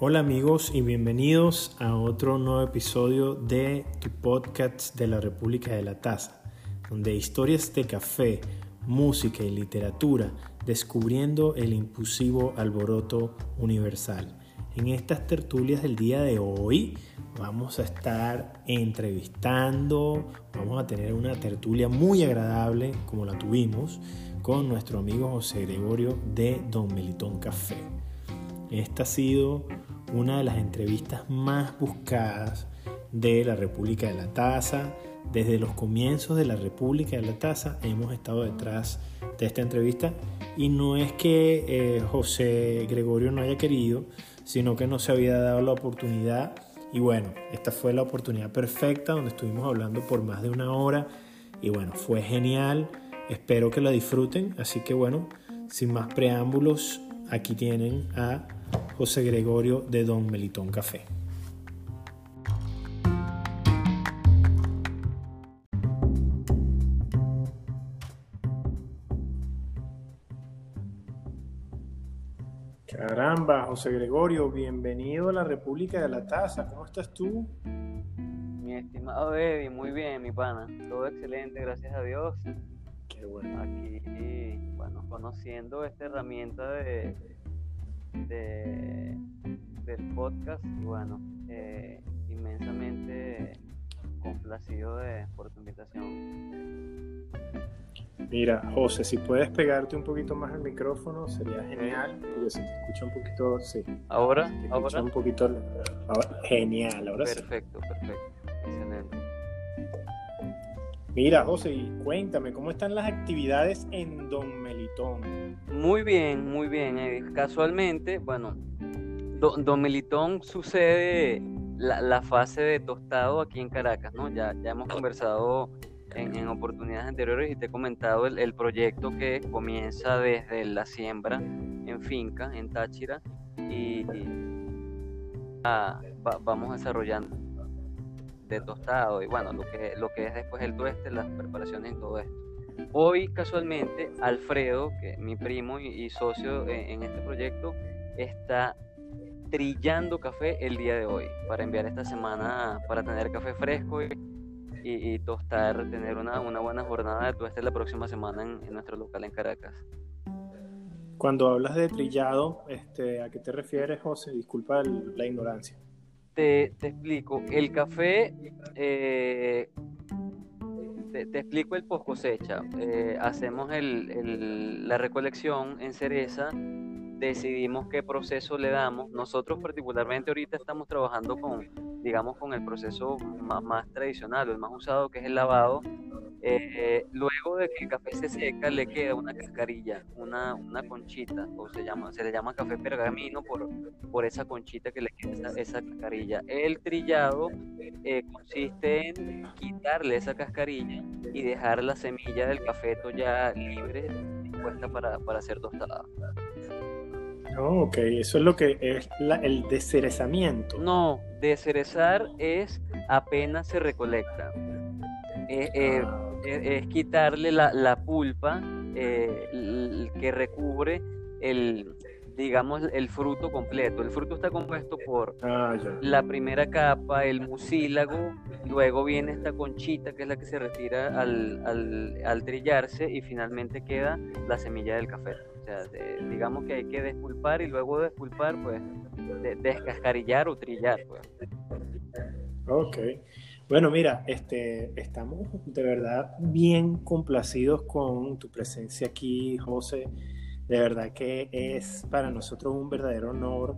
Hola amigos y bienvenidos a otro nuevo episodio de tu podcast de la República de la Taza, donde historias de café, música y literatura descubriendo el impulsivo alboroto universal. En estas tertulias del día de hoy vamos a estar entrevistando, vamos a tener una tertulia muy agradable como la tuvimos con nuestro amigo José Gregorio de Don Melitón Café. Esta ha sido una de las entrevistas más buscadas de la República de la Taza. Desde los comienzos de la República de la Taza hemos estado detrás de esta entrevista. Y no es que eh, José Gregorio no haya querido, sino que no se había dado la oportunidad. Y bueno, esta fue la oportunidad perfecta donde estuvimos hablando por más de una hora. Y bueno, fue genial, espero que la disfruten, así que bueno, sin más preámbulos, aquí tienen a José Gregorio de Don Melitón Café. Caramba, José Gregorio, bienvenido a la República de la Taza. ¿Cómo estás tú? Mi estimado Eddie, muy bien, mi pana. Todo excelente, gracias a Dios. Qué bueno. Aquí, bueno, conociendo esta herramienta de, de, del podcast y bueno, eh, inmensamente complacido de, por tu invitación. Mira, José, si puedes pegarte un poquito más al micrófono, sería genial. Porque se te escucha un poquito, sí. ¿Ahora? Se te ¿Ahora? escucha un poquito. ahora- genial, ahora sí. Perfecto, perfecto. Excelente. Mira, José, cuéntame, ¿cómo están las actividades en Don Melitón? Muy bien, muy bien. Eddie. Casualmente, bueno, Do- Don Melitón sucede la, la fase de tostado aquí en Caracas, ¿no? Ya, ya hemos conversado en, oportunidades anteriores y te he comentado el, el proyecto que comienza desde la siembra en finca, en Táchira, y, ah, va- vamos desarrollando de tostado y bueno, lo que, lo que es después el tueste, las preparaciones y todo esto. Hoy casualmente Alfredo, que mi primo y, socio en, este proyecto, está trillando café el día de hoy para enviar esta semana para tener café fresco y, tostar, tener una, una buena jornada de tueste la próxima semana en, en nuestro local en Caracas. Cuando hablas de trillado, este, ¿a qué te refieres, José? Disculpa el- la ignorancia. Te, te explico, el café, eh, te, te explico el post cosecha. Eh, hacemos el- el- la recolección en cereza, decidimos qué proceso le damos. Nosotros particularmente ahorita estamos trabajando con, digamos, con el proceso más, más tradicional, el más usado, que es el lavado. Eh, luego de que el café se seca, le queda una cascarilla, una, una conchita, o se llama, se le llama café pergamino por, por esa conchita que le queda esa, esa cascarilla. El trillado eh, consiste en quitarle esa cascarilla y dejar la semilla del cafeto ya libre, dispuesta para, para ser tostada. Oh, ok, eso es lo que es la- el descerezamiento. No, descerezar es apenas se recolecta. Eh, eh, Ah, ok. es, es quitarle la, la pulpa eh, que recubre el, digamos, el fruto completo. El fruto está compuesto por Ah, la primera capa, el mucílago, luego viene esta conchita que es la que se retira al, al, al trillarse y finalmente queda la semilla del café. Digamos que hay que despulpar y luego de despulpar, pues, de- descascarillar o trillar, pues. Ok. Bueno, mira, este, estamos de verdad bien complacidos con tu presencia aquí, José. De verdad que es para nosotros un verdadero honor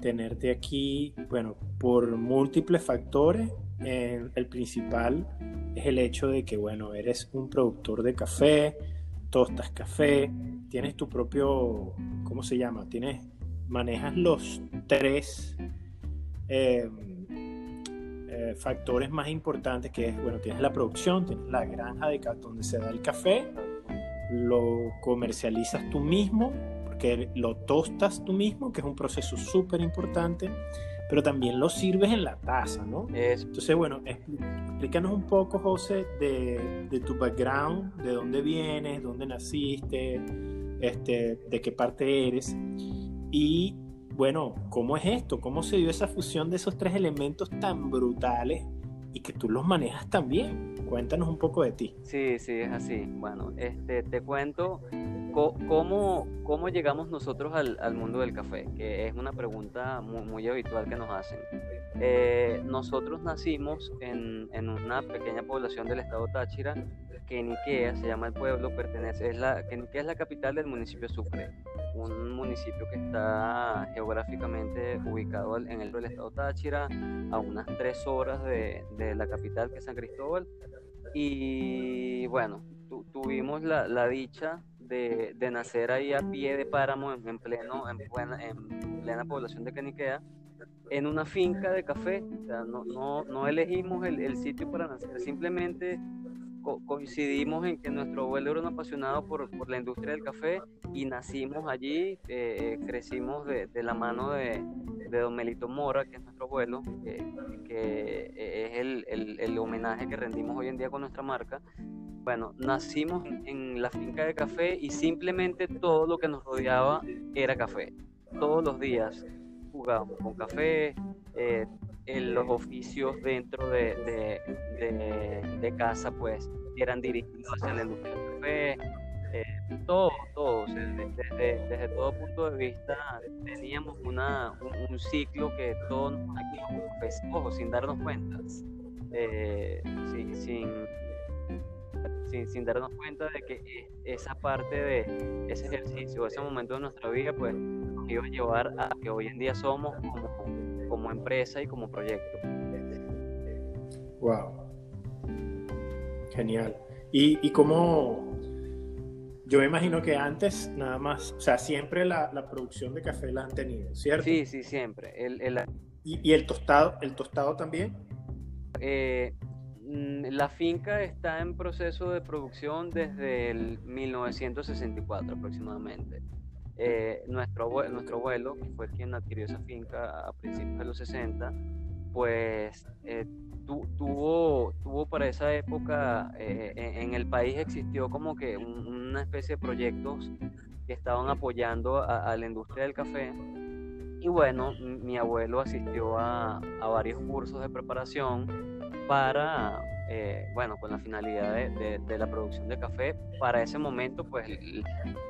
tenerte aquí, bueno, por múltiples factores. Eh, el principal es el hecho de que, bueno, eres un productor de café, tostas café, tienes tu propio, ¿cómo se llama? Tienes, manejas los tres eh, eh, factores más importantes que es, bueno, tienes la producción, tienes la granja de donde se da el café, lo comercializas tú mismo, porque lo tostas tú mismo, que es un proceso súper importante, pero también lo sirves en la taza, ¿no? Es, Entonces, bueno, expl- explícanos un poco, José, de, de tu background, de dónde vienes, dónde naciste, este, de qué parte eres y bueno, ¿cómo es esto? ¿Cómo se dio esa fusión de esos tres elementos tan brutales y que tú los manejas tan bien? Cuéntanos un poco de ti. Sí, sí, es así. Bueno, este, te cuento cómo, cómo llegamos nosotros al, mundo del café, que es una pregunta muy, habitual que nos hacen. Eh, nosotros nacimos en, en, una pequeña población del estado Táchira Queniquea se llama el pueblo, pertenece, es la, Queniquea es la capital del municipio Sucre, un municipio que está geográficamente ubicado en el del estado Táchira, a unas tres horas de, de la capital que es San Cristóbal. Y bueno, tuvimos la, la dicha de, de, nacer ahí a pie de páramo, en, pleno, en, en plena población de Queniquea en una finca de café. O sea, no, no, no elegimos el, el, sitio para nacer, simplemente coincidimos en que nuestro abuelo era un apasionado por, por la industria del café y nacimos allí, eh, crecimos de, la mano de, de, don Melito Mora, que es nuestro abuelo, que es el, el, el, homenaje que rendimos hoy en día con nuestra marca. Bueno, nacimos en, la finca de café y simplemente todo lo que nos rodeaba era café. Todos los días jugábamos con café, eh, en los oficios dentro de, de, casa pues eran dirigidos hacia la industria del café, eh, todo, todo, desde, desde, todo punto de vista teníamos una, un, ciclo que todos nos ojo, sin darnos cuenta, eh, sin, sin, sin, darnos cuenta de que esa parte de ese ejercicio, ese momento de nuestra vida, pues iba a llevar a que hoy en día somos como como empresa y como proyecto. Wow. Genial. Y, y cómo, yo me imagino que antes nada más, o sea, siempre la, la producción de café la han tenido, ¿cierto? Sí, sí, siempre. El, el... ¿Y, ¿Y, el tostado, el tostado también? Eh, mm, la finca está en proceso de producción desde el 1964 aproximadamente. Eh, nuestro, abuelo, nuestro abuelo, que fue quien adquirió esa finca a principios de los 60, pues eh, tuvo, tuvo para esa época, eh, en, el país existió como que una especie de proyectos que estaban apoyando a, la industria del café. Y bueno, mi abuelo asistió a varios cursos de preparación para eh, bueno, con la finalidad de, la producción de café. Para ese momento, pues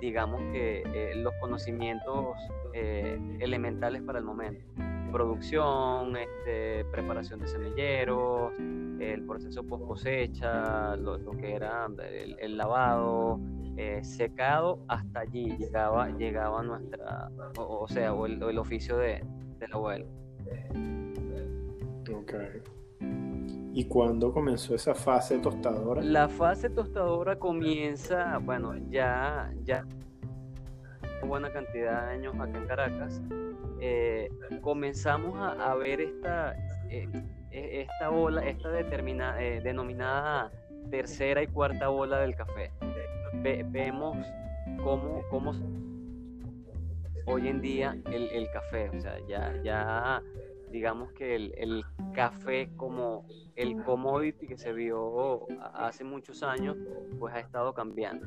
digamos que eh, los conocimientos eh, elementales para el momento. Producción, este, preparación de semilleros, el proceso post cosecha, lo, que era el, lavado, secado, hasta allí llegaba, llegaba nuestra, o, sea, o el, oficio de, del abuelo. Okay. ¿Y cuándo comenzó esa fase tostadora? La fase tostadora comienza, bueno, ya, ya una buena cantidad de años acá en Caracas. Eh, comenzamos a, ver esta, eh, e, esta ola, esta determinada, eh, denominada tercera y cuarta ola del café. vemos cómo, cómo hoy en día el, el, café, o sea, ya, ya digamos que el, el café como el commodity que se vio hace muchos años, pues ha estado cambiando.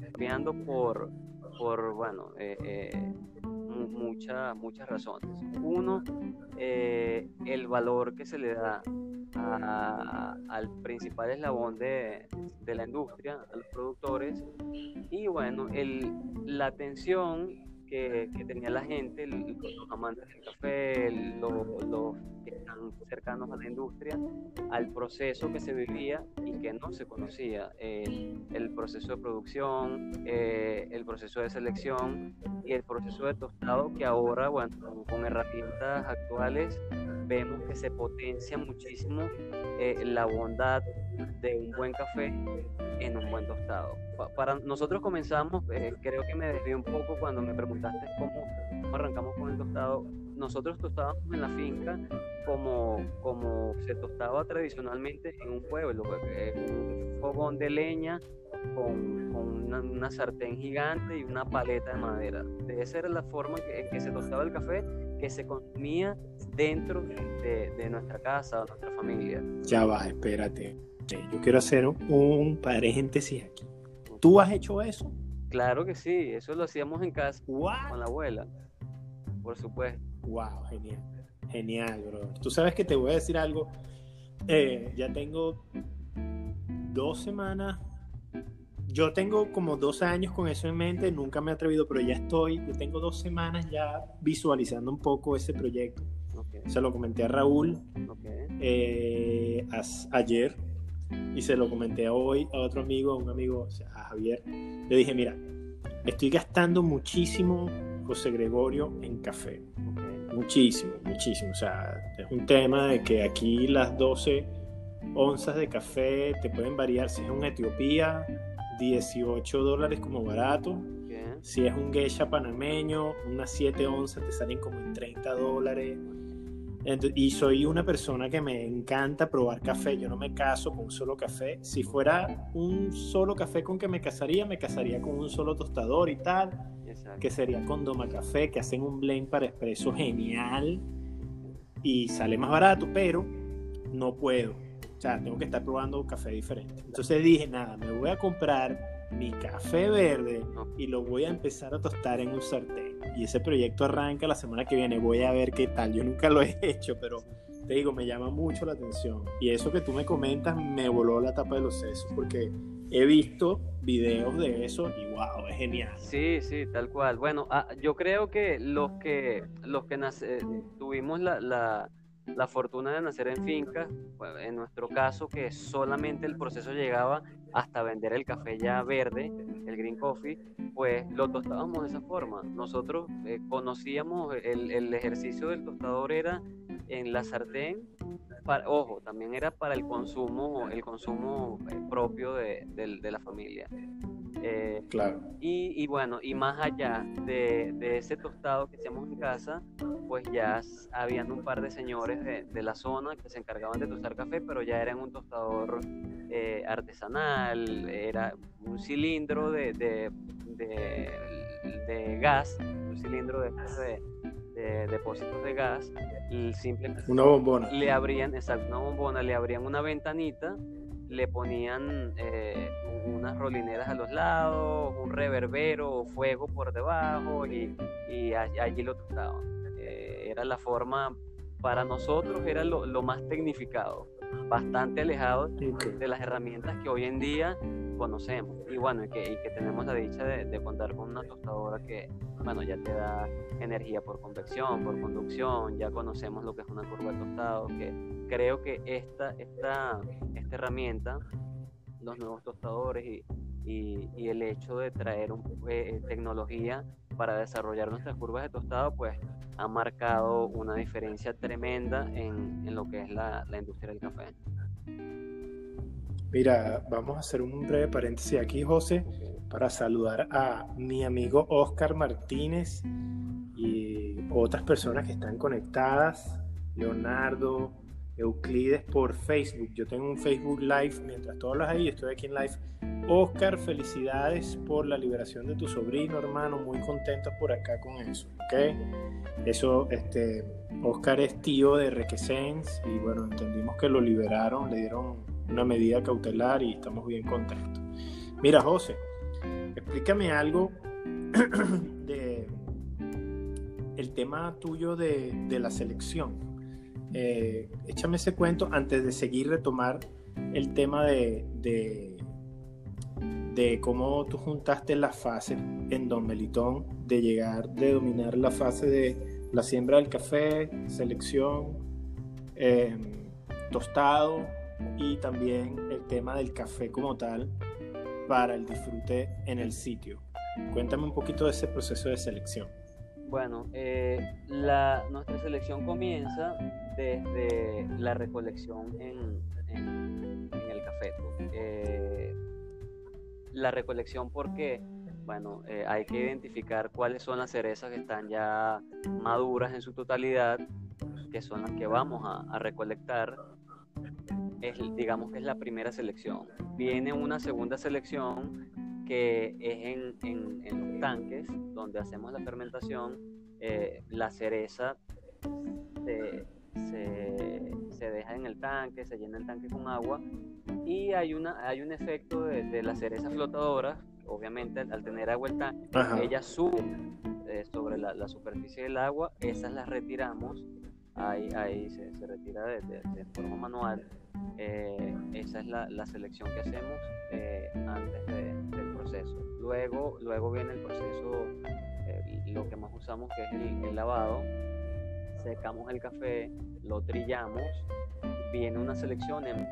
Cambiando por, por bueno, eh, eh, muchas, razones. Uno, eh, el valor que se le da al principal eslabón de, de, la industria, a los productores, y bueno, el, la atención que, tenía la gente, los amantes del café, los, que están cercanos a la industria, al proceso que se vivía y que no se conocía, el proceso de producción, eh, el proceso de selección y el proceso de tostado que ahora, bueno, con, herramientas actuales vemos que se potencia muchísimo eh, la bondad de un buen café en un buen tostado. Para nosotros comenzamos, eh, creo que me desvié un poco cuando me preguntaste cómo, arrancamos con el tostado. Nosotros tostábamos en la finca como, como se tostaba tradicionalmente en un pueblo, eh, un fogón de leña con, con una, sartén gigante y una paleta de madera. De esa era la forma en que se tostaba el café que se consumía dentro de, de nuestra casa o nuestra familia. Ya va, espérate. Yo quiero hacer un paréntesis aquí. ¿Tú has hecho eso? Claro que sí, eso lo hacíamos en casa con la abuela. por supuesto. Wow, genial. Genial, bro. Tú sabes que te voy a decir algo. Eh, ya tengo dos semanas. Yo tengo como dos años con eso en mente, nunca me he atrevido, pero ya estoy, yo tengo dos semanas ya visualizando un poco ese proyecto. Se lo comenté a Raúl eh, ayer y se lo comenté hoy a otro amigo, a un amigo, a Javier. Le dije, mira, estoy gastando muchísimo, José Gregorio, en café. Muchísimo, muchísimo. O sea, es un tema de que aquí las 12 onzas de café te pueden variar. Si es un Etiopía, 18 dólares como barato. Si es un geisha panameño, unas 7 onzas te salen como en 30 dólares y soy una persona que me encanta probar café. Yo no me caso con un solo café. Si fuera un solo café con que me casaría, me casaría con un solo tostador y tal. Que sería con Doma Café, que hacen un blend para expreso genial y sale más barato, pero no puedo. O sea, tengo que estar probando café diferente. Entonces dije, nada, me voy a comprar mi café verde y lo voy a empezar a tostar en un sartén. Y ese proyecto arranca la semana que viene. Voy a ver qué tal. Yo nunca lo he hecho, pero te digo, me llama mucho la atención. Y eso que tú me comentas me voló la tapa de los sesos porque he visto videos de eso y wow, es genial. Sí, sí, tal cual. Bueno, ah, yo creo que los que los que nace, tuvimos la la fortuna de nacer en finca, pues, en nuestro caso que solamente el proceso llegaba hasta vender el café ya verde, el green coffee, pues lo tostábamos de esa forma. Nosotros eh, conocíamos el, el, ejercicio del tostador era en la sartén, para, ojo, también era para el consumo, el consumo eh, propio de, de la familia. Eh, claro. Y, bueno, y más allá de, ese tostado que hacíamos en casa, pues ya habían un par de señores de, la zona que se encargaban de tostar café, pero ya eran un tostador eh, artesanal, era un cilindro de, de, gas, un cilindro de, de depósitos de gas, el simple una bombona. Le abrían, exacto, una bombona, le abrían una ventanita, le ponían eh, unas rolineras a los lados, un reverbero o fuego por debajo y, allí lo tocaban. Eh, era la forma, para nosotros era lo, más tecnificado, bastante alejado de las herramientas que hoy en día conocemos. Y bueno, y que, tenemos la dicha de, contar con una tostadora que, bueno, ya te da energía por convección, por conducción, ya conocemos lo que es una curva de tostado, que creo que esta, esta, esta herramienta los nuevos tostadores y, y, el hecho de traer eh, tecnología para desarrollar nuestras curvas de tostado, pues ha marcado una diferencia tremenda en, en lo que es la, la, industria del café. Mira, vamos a hacer un breve paréntesis aquí, José, para saludar a mi amigo Oscar Martínez y otras personas que están conectadas, Leonardo, Euclides por Facebook. Yo tengo un Facebook Live mientras tú hablas ahí, estoy aquí en live. Oscar, felicidades por la liberación de tu sobrino, hermano. Muy contentos por acá con eso, ¿ok? Eso, este, Oscar es tío de Requesens y bueno, entendimos que lo liberaron, le dieron una medida cautelar y estamos bien contentos. Mira, José, explícame algo de el tema tuyo de, de la selección eh, échame ese cuento antes de seguir retomar el tema de, de, cómo tú juntaste las fases en Don Melitón, de llegar, de dominar la fase de la siembra del café, selección, em, tostado y también el tema del café como tal para el disfrute en el sitio. Cuéntame un poquito de ese proceso de selección. Bueno, eh, la, nuestra selección comienza desde la recolección en, el café. Eh, la recolección porque, bueno, eh, hay que identificar cuáles son las cerezas que están ya maduras en su totalidad, que son las que vamos a, recolectar. Es, digamos que es la primera selección. Viene una segunda selección que es en, los tanques donde hacemos la fermentación, eh, la cereza se, deja en el tanque, se llena el tanque con agua y hay, una, hay un efecto de, la cereza flotadora, obviamente al tener agua el tanque, ella sube eh, sobre la, superficie del agua, esas las retiramos, ahí, ahí se, retira de, forma manual. Eh, esa es la, selección que hacemos eh, antes del proceso. Luego, luego viene el proceso, lo que más usamos que es el, lavado. Secamos el café, lo trillamos, viene una selección en,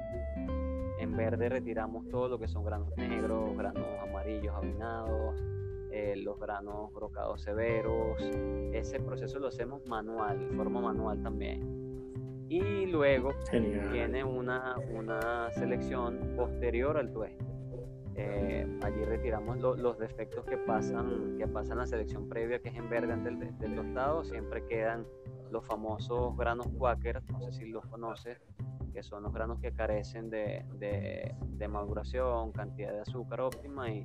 en verde retiramos todo lo que son granos negros, granos amarillos avinados, eh, los granos brocados severos. Ese proceso lo hacemos manual, de forma manual también. Y luego viene una, una selección posterior al tueste. Eh, allí retiramos los defectos que pasan, que pasan la selección previa, que es en verde antes del, del tostado. Siempre quedan los famosos granos Quaker, no sé si los conoces, que son los granos que carecen de, de, de maduración, cantidad de azúcar óptima y,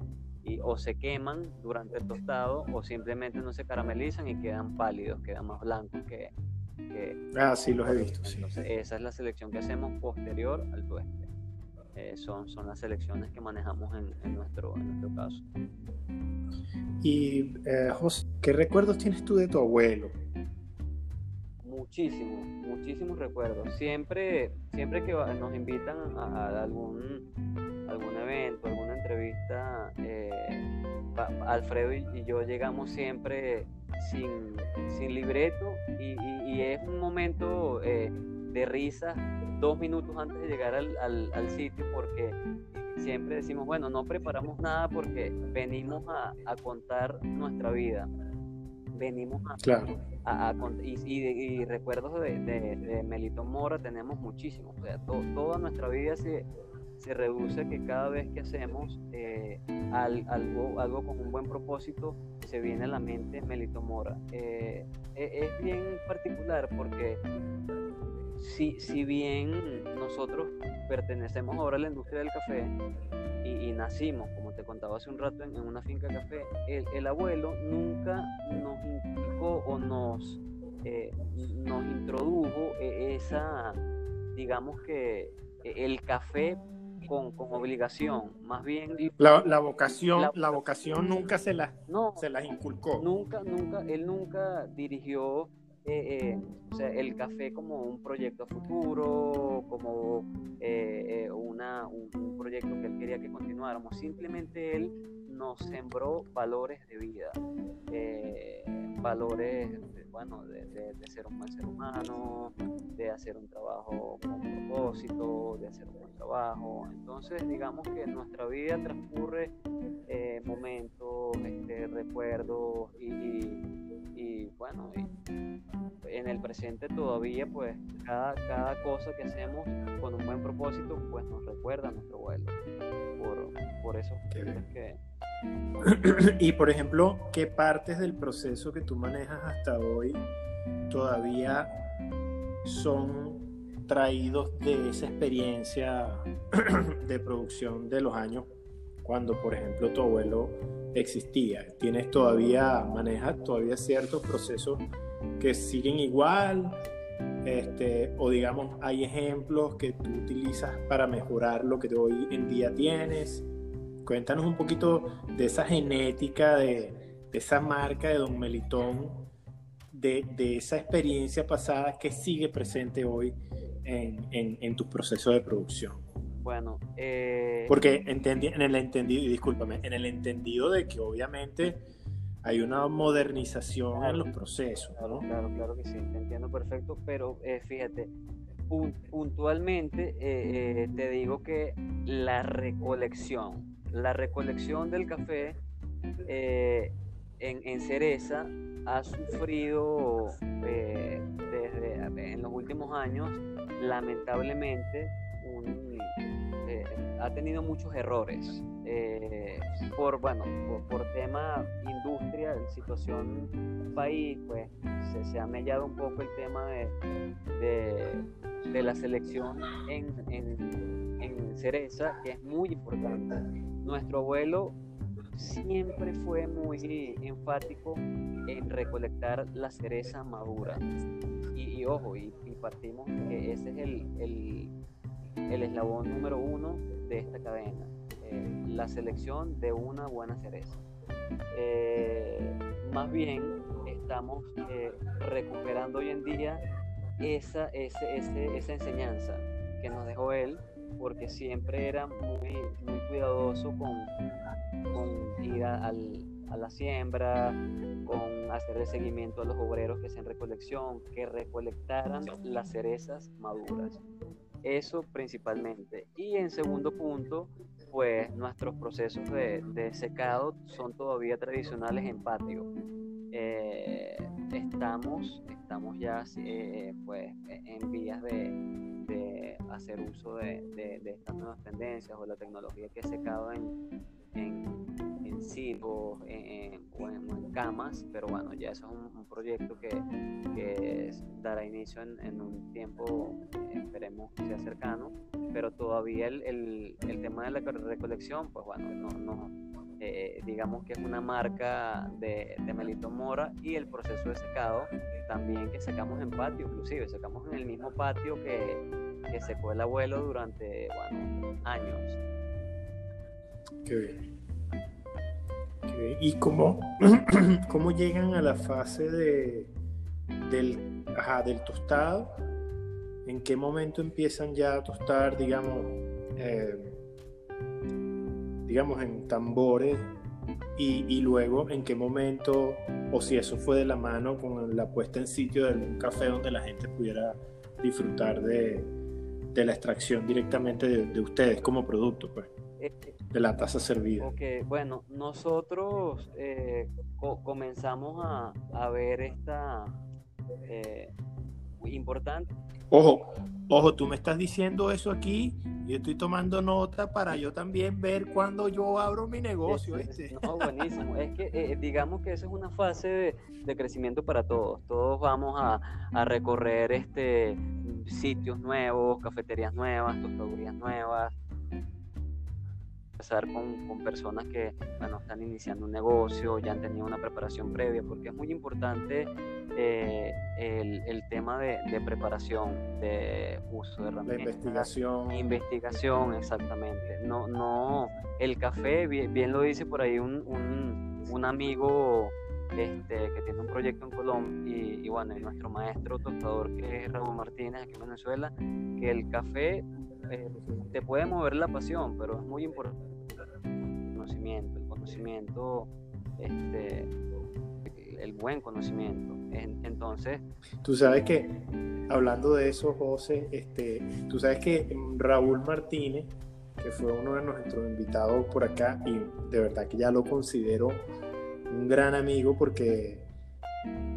o se queman durante el tostado o simplemente no se caramelizan y quedan pálidos, quedan más blancos que... ah, sí, los he visto. Esa es la selección que hacemos posterior al tueste. Eh, son, son las selecciones que manejamos en, en, nuestro, en nuestro caso. Y eh, José, ¿qué recuerdos tienes tú de tu abuelo? Muchísimos, muchísimos recuerdos. Siempre, siempre que nos invitan a algún algún evento, alguna entrevista, eh, Alfredo y, yo llegamos siempre sin, sin libreto y, es un momento eh, de risa dos minutos antes de llegar al, al, sitio porque siempre decimos, bueno, no preparamos nada porque venimos a, a contar nuestra vida. Venimos a, claro. a, y, y, recuerdos de, de, Melito Mora tenemos muchísimos. O sea, toda nuestra vida se, se reduce que cada vez que hacemos eh, algo, algo con un buen propósito, se viene a la mente Melito Mora. Eh, e, es bien particular porque si, si bien nosotros pertenecemos ahora a la industria del café y, nacimos, como te contaba hace un rato, en, una finca café, el, el, abuelo nunca nos indicó o nos, eh, nos introdujo esa, digamos que el café con, con obligación, más bien... La, la vocación, la, vocación nunca se la no, se las inculcó. Nunca, nunca, él nunca dirigió eh, eh, o sea, el café como un proyecto a futuro, como eh, una, un, un, proyecto que él quería que continuáramos. Simplemente él nos sembró valores de vida, valores bueno, de, ser un buen ser humano, de hacer un trabajo con propósito, de hacer un buen trabajo. Entonces, digamos que nuestra vida transcurre eh, momentos, este, recuerdos y, bueno, en el presente todavía, pues cada, cada cosa que hacemos con un buen propósito, pues nos recuerda a nuestro vuelo. Por, por eso que y por ejemplo, ¿qué partes del proceso que tú manejas hasta hoy todavía son traídos de esa experiencia de producción de los años cuando, por ejemplo, tu abuelo existía? ¿Tienes todavía, manejas todavía ciertos procesos que siguen igual? Este, o digamos, hay ejemplos que tú utilizas para mejorar lo que hoy en día tienes. Cuéntanos un poquito de esa genética, de, esa marca de Don Melitón, de, esa experiencia pasada que sigue presente hoy en, tu proceso de producción. Bueno, eh... porque entendí, en el entendido, y discúlpame, en el entendido de que obviamente hay una modernización en los procesos. Claro, claro, claro que sí, te entiendo perfecto, pero eh, fíjate, puntualmente eh, eh, te digo que la recolección, la recolección del café eh, en, cereza ha sufrido eh, desde en los últimos años, lamentablemente, eh, ha tenido muchos errores por bueno por, tema industria, situación país, pues se, ha mellado un poco el tema de, de, la selección en, en, en cereza, que es muy importante nuestro abuelo siempre fue muy enfático en recolectar la cereza madura. Y, ojo, y, partimos que ese es el, el, eslabón número uno de esta cadena, eh, la selección de una buena cereza. Eh, más bien, estamos eh, recuperando hoy en día esa, ese, esa enseñanza que nos dejó él, porque siempre era muy, muy cuidadoso con, con ir a, a la siembra, con hacer el seguimiento a los obreros que hacen recolección, que recolectaran las cerezas maduras. Eso principalmente. Y en segundo punto, pues nuestros procesos de, secado son todavía tradicionales en patio. Eh, estamos, estamos ya eh, pues, en vías de, hacer uso de, estas nuevas tendencias o la tecnología que he secado en, en, silvos en, o, en, camas, pero bueno, ya eso es un, proyecto que, que, dará inicio en, un tiempo, esperemos que sea cercano, pero todavía el, el, el tema de la recolección, pues bueno, no, no eh, digamos que es una marca de, de Melito Mora y el proceso de secado también que sacamos en patio, inclusive sacamos en el mismo patio que, que secó el abuelo durante bueno, años. Qué bien. ¿Y cómo, cómo llegan a la fase de, del, del tostado? ¿En qué momento empiezan ya a tostar, digamos, eh, digamos, en tambores y, luego en qué momento, o si eso fue de la mano con la puesta en sitio de un café donde la gente pudiera disfrutar de, la extracción directamente de, ustedes como producto, pues, eh, de la taza servida. Ok, bueno, nosotros eh, comenzamos a, a, ver esta eh, importante Ojo, ojo, tú me estás diciendo eso aquí y estoy tomando nota para yo también ver cuando yo abro mi negocio. Este. No, buenísimo. es que eh, digamos que esa es una fase de, crecimiento para todos. Todos vamos a, a, recorrer este sitios nuevos, cafeterías nuevas, tostadurías nuevas, empezar con, con, personas que bueno, están iniciando un negocio, ya han tenido una preparación previa, porque es muy importante eh, el, el, tema de, de, preparación, de uso de herramientas. De investigación. Investigación, exactamente. No, no, el café, bien, bien lo dice por ahí un, un, un amigo este, que tiene un proyecto en Colombia y, y, bueno, y nuestro maestro tostador que es Raúl Martínez aquí en Venezuela, que el café eh, te puede mover la pasión, pero es muy importante el conocimiento, el conocimiento, este, el buen conocimiento. Entonces... Tú sabes que, hablando de eso, José, este, tú sabes que Raúl Martínez, que fue uno de nuestros invitados por acá, y de verdad que ya lo considero un gran amigo porque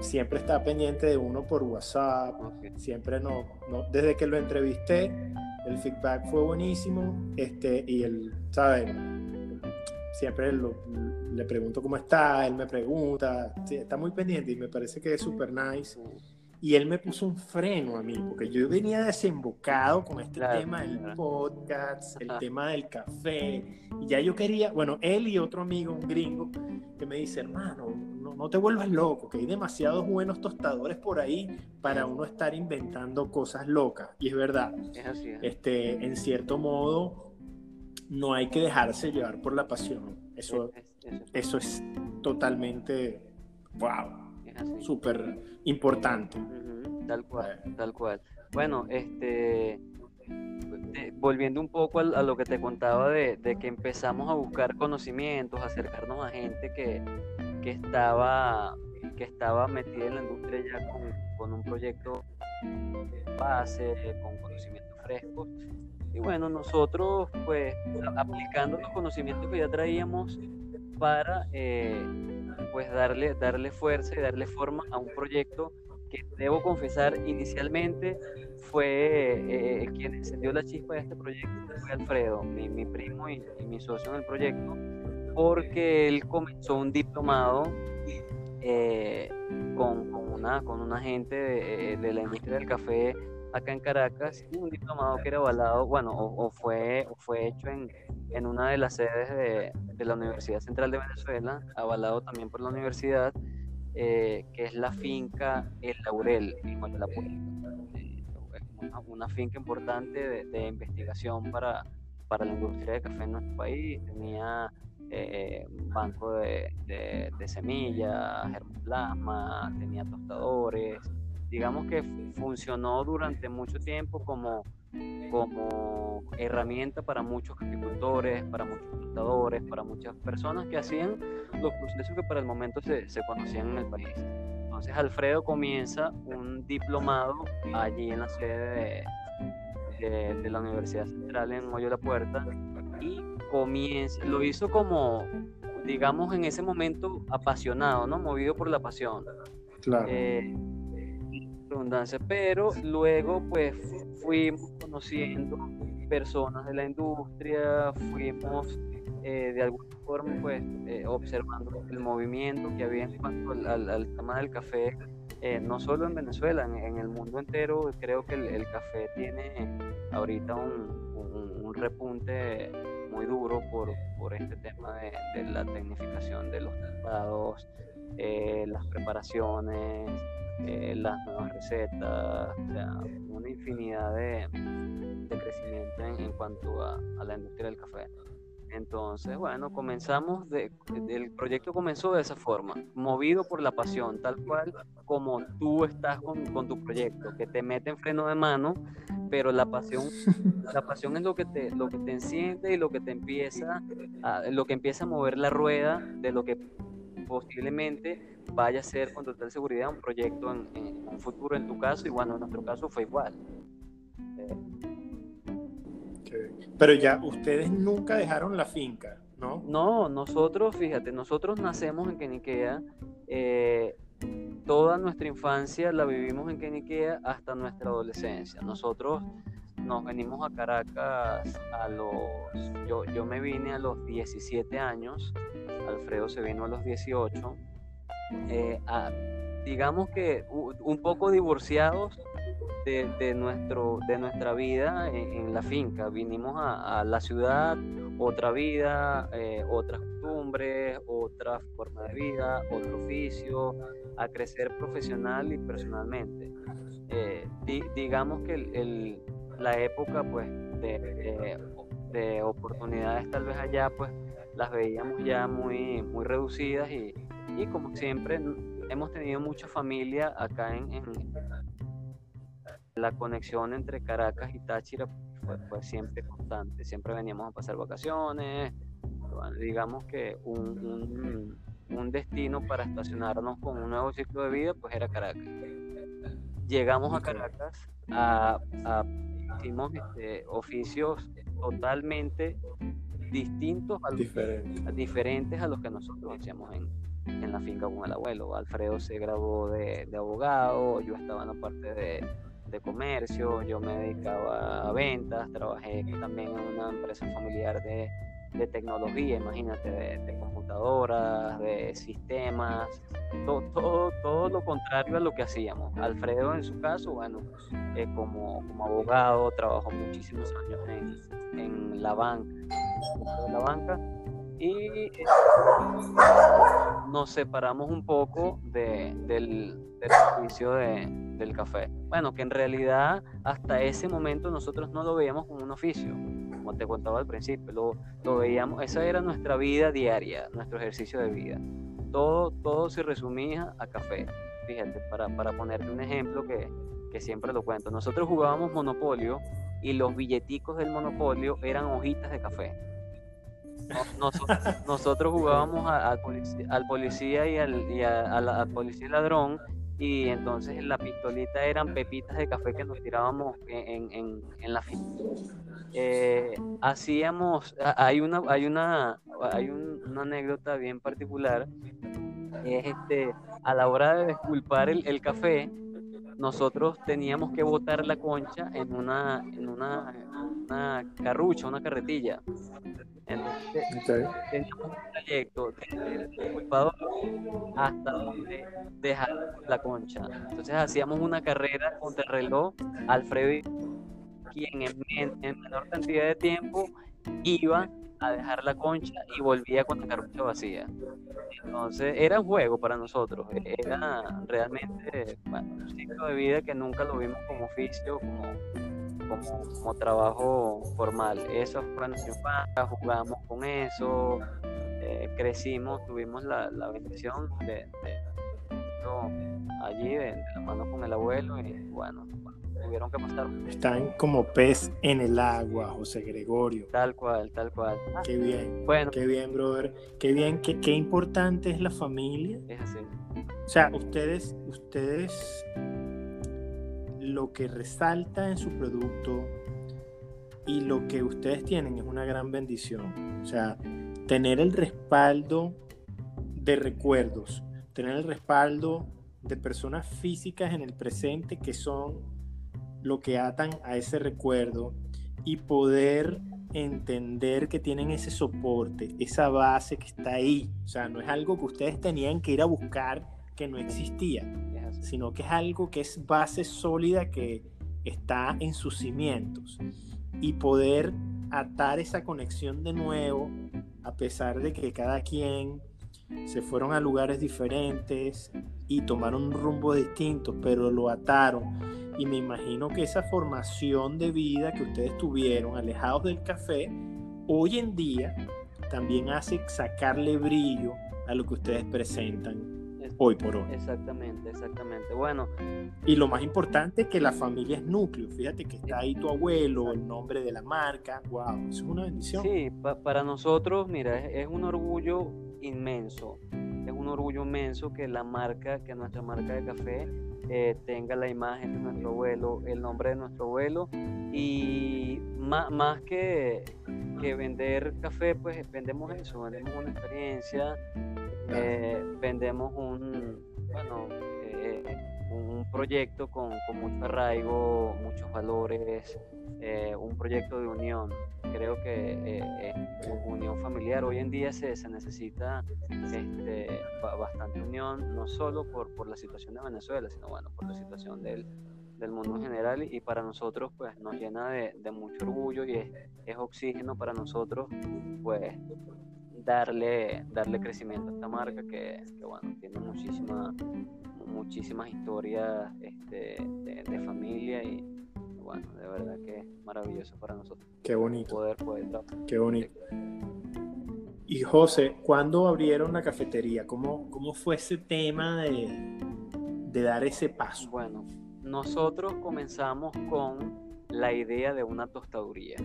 siempre está pendiente de uno por WhatsApp, siempre no, no, desde que lo entrevisté, el feedback fue buenísimo, este, y él, ¿sabes? Siempre le pregunto cómo está, él me pregunta, está muy pendiente y me parece que es súper nice. Y él me puso un freno a mí, porque yo venía desembocado con este tema del podcast, el tema del café, y ya yo quería, bueno, él y otro amigo, un gringo, que me dice, hermano, no, te vuelvas loco, que hay demasiados buenos tostadores por ahí para uno estar inventando cosas locas. Y es verdad, Este, en cierto modo, no hay que dejarse llevar por la pasión. Eso, eso es totalmente, wow, súper importante. Tal cual, tal cual. Bueno, este, volviendo un poco a, lo que te contaba de, de, que empezamos a buscar conocimientos, acercarnos a gente que, que estaba, que estaba metida en la industria ya con, con un proyecto base, con conocimientos frescos. Y bueno, nosotros pues aplicando los conocimientos que ya traíamos para eh, pues darle, darle fuerza y darle forma a un proyecto que debo confesar inicialmente fue eh, quien encendió la chispa de este proyecto, fue Alfredo, mi, mi primo y, y, mi socio en el proyecto porque él comenzó un diplomado eh, con, con, una, con una gente de, de, la industria del café acá en Caracas, un diplomado que era avalado, bueno, o, fue, o fue hecho en, en, una de las sedes de, de, la Universidad Central de Venezuela, avalado también por la universidad, eh, que es la finca El Laurel, en la eh, una, una finca importante de, de investigación para, para la industria de café en nuestro país, tenía eh, banco de, de, semillas, germoplasma, tenía tostadores. Digamos que funcionó durante mucho tiempo como, como herramienta para muchos agricultores, para muchos tostadores, para muchas personas que hacían los procesos que para el momento se, se conocían en el país. Entonces Alfredo comienza un diplomado allí en la sede de, de, la Universidad Central en Hoyo la Puerta y comienza, lo hizo como, digamos, en ese momento apasionado, ¿no? Movido por la pasión. Claro. Eh, redundancia, pero luego pues fuimos conociendo personas de la industria, fuimos eh, de alguna forma pues eh, observando el movimiento que había en cuanto al, tema del café, no solo en Venezuela, en, el mundo entero creo que el, café tiene ahorita un, un, un repunte muy duro por, por este tema de, de, la tecnificación de los tratados, eh, las preparaciones, eh, las nuevas recetas, o sea, una infinidad de, de crecimiento en, en cuanto a, a, la industria del café. Entonces, bueno, comenzamos, de, el proyecto comenzó de esa forma, movido por la pasión, tal cual como tú estás con, con tu proyecto, que te mete en freno de mano, pero la pasión, la pasión es lo que te, lo que te enciende y lo que te empieza, a, lo que empieza a mover la rueda de lo que posiblemente vaya a ser con total seguridad un proyecto en, en un futuro en tu caso y bueno, en nuestro caso fue igual. Pero ya ustedes nunca dejaron la finca, ¿no? No, nosotros, fíjate, nosotros nacemos en Queniquea. Eh, toda nuestra infancia la vivimos en Queniquea hasta nuestra adolescencia. Nosotros nos venimos a Caracas a los... Yo, yo me vine a los 17 años, Alfredo se vino a los 18. Eh, digamos que un poco divorciados de, nuestro, de nuestra vida en, la finca. Vinimos a, la ciudad, otra vida, eh, otras costumbres, otra forma de vida, otro oficio, a crecer profesional y personalmente. Eh, di, digamos que el, la época pues, de, de, oportunidades tal vez allá pues las veíamos ya muy, muy reducidas y, y como siempre hemos tenido mucha familia acá en, en la conexión entre Caracas y Táchira fue, fue, siempre constante. Siempre veníamos a pasar vacaciones. Digamos que un, un, un, destino para estacionarnos con un nuevo ciclo de vida, pues era Caracas. Llegamos a Caracas, a, a hicimos este, oficios totalmente distintos, a, Diferente. a, diferentes a los que nosotros hacíamos en, en la finca con el abuelo. Alfredo se graduó de, de abogado, yo estaba en la parte de de comercio, yo me dedicaba a ventas, trabajé también en una empresa familiar de, de tecnología, imagínate, de, de, computadoras, de sistemas, todo, todo, todo, lo contrario a lo que hacíamos. Alfredo en su caso, bueno, eh, como, como, abogado, trabajó muchísimos años en, en la banca, en la banca y eh, nos separamos un poco de, del, del servicio de, del café. Bueno, que en realidad hasta ese momento nosotros no lo veíamos como un oficio, como te contaba al principio, lo, lo veíamos, esa era nuestra vida diaria, nuestro ejercicio de vida. Todo, todo se resumía a café. Fíjate, para, para ponerte un ejemplo que, que siempre lo cuento, nosotros jugábamos Monopolio y los billeticos del Monopolio eran hojitas de café nosotros, jugábamos a, al policía y, al, y a, la, policía ladrón y entonces la pistolita eran pepitas de café que nos tirábamos en, la. Eh, hacíamos, hay una, hay una, hay un, una anécdota bien particular, es este, a la hora de desculpar el, el café, nosotros teníamos que botar la concha en una, en una, una carrucha, una carretilla. Entonces, okay. teníamos un trayecto desde el culpador hasta donde dejar la concha. Entonces hacíamos una carrera contra el reloj, Alfredo, quien en, en, en menor cantidad de tiempo iba a dejar la concha y volvía con la carrocha vacía. Entonces era un juego para nosotros, era realmente bueno, un ciclo de vida que nunca lo vimos como oficio, como, como, como trabajo formal. Eso fue nuestra infancia, jugamos con eso, eh, crecimos, tuvimos la, la bendición de, allí de, la mano con el abuelo y bueno, tuvieron que pasar. Están como pez en el agua, José Gregorio. Tal cual, tal cual. qué bien. Bueno. Qué bien, brother. Qué bien, qué, qué importante es la familia. Es así. O sea, ustedes, ustedes lo que resalta en su producto y lo que ustedes tienen es una gran bendición. O sea, tener el respaldo de recuerdos, tener el respaldo de personas físicas en el presente que son lo que atan a ese recuerdo y poder entender que tienen ese soporte, esa base que está ahí. O sea, no es algo que ustedes tenían que ir a buscar que no existía, sino que es algo que es base sólida que está en sus cimientos. Y poder atar esa conexión de nuevo, a pesar de que cada quien se fueron a lugares diferentes y tomaron un rumbo distinto, pero lo ataron. Y me imagino que esa formación de vida que ustedes tuvieron alejados del café, hoy en día también hace sacarle brillo a lo que ustedes presentan hoy por hoy. Exactamente, exactamente. Bueno. Y lo más importante es que la familia es núcleo. Fíjate que está ahí tu abuelo, el nombre de la marca. Wow, eso es una bendición. Sí, para nosotros, mira, es, un orgullo inmenso. Es un orgullo inmenso que la marca, que nuestra marca de café eh, tenga la imagen de nuestro abuelo, el nombre de nuestro abuelo y más, más que, que vender café, pues vendemos eso, vendemos una experiencia, eh, vendemos un, bueno, eh, un proyecto con, mucho arraigo, muchos valores, eh, un proyecto de unión. Creo que unión familiar hoy en día se, se necesita este, bastante unión, no solo por, por la situación de Venezuela, sino bueno, por la situación del, del mundo en general y para nosotros pues nos llena de, de mucho orgullo y es, es, oxígeno para nosotros pues darle, darle crecimiento a esta marca que, bueno, tiene muchísima, muchísimas historias este, de, familia y bueno, de verdad que es maravilloso para nosotros. Qué bonito. Poder, poder Qué bonito. Y José, ¿cuándo abrieron la cafetería? ¿Cómo, cómo fue ese tema de, de dar ese paso? Bueno, nosotros comenzamos con la idea de una tostaduría.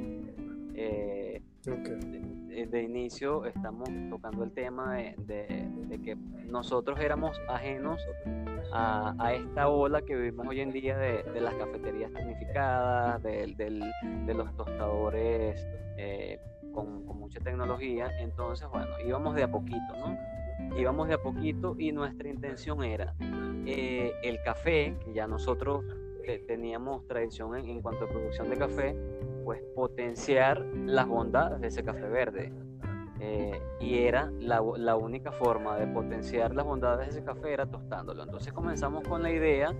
Eh, de, inicio estamos tocando el tema de, que nosotros éramos ajenos a, esta ola que vivimos hoy en día de, las cafeterías tecnificadas, de, los tostadores eh, con, mucha tecnología. Entonces, bueno, íbamos de a poquito, ¿no? Íbamos de a poquito y nuestra intención era eh, el café, que ya nosotros teníamos tradición en, en cuanto a producción de café, pues potenciar las bondades de ese café verde. Eh, y era la, la, única forma de potenciar las bondades de ese café era tostándolo. Entonces comenzamos con la idea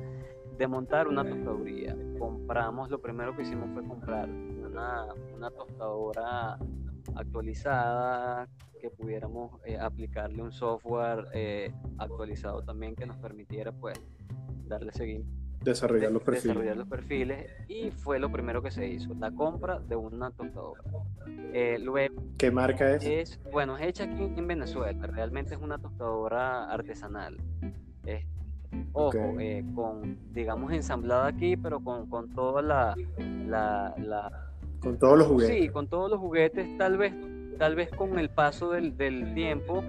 de montar una tostaduría. Compramos, lo primero que hicimos fue comprar una, una tostadora actualizada, que pudiéramos eh, aplicarle un software eh, actualizado también que nos permitiera pues darle seguimiento Desarrollar los perfiles. Desarrollar los perfiles y fue lo primero que se hizo, la compra de una tostadora. Eh, luego, ¿Qué marca es? es? Bueno, es hecha aquí en Venezuela, realmente es una tostadora artesanal. ojo, eh, con, digamos, ensamblada aquí, pero con, con toda la, la, Con todos los juguetes. Sí, con todos los juguetes, tal vez, tal vez con el paso del, del tiempo,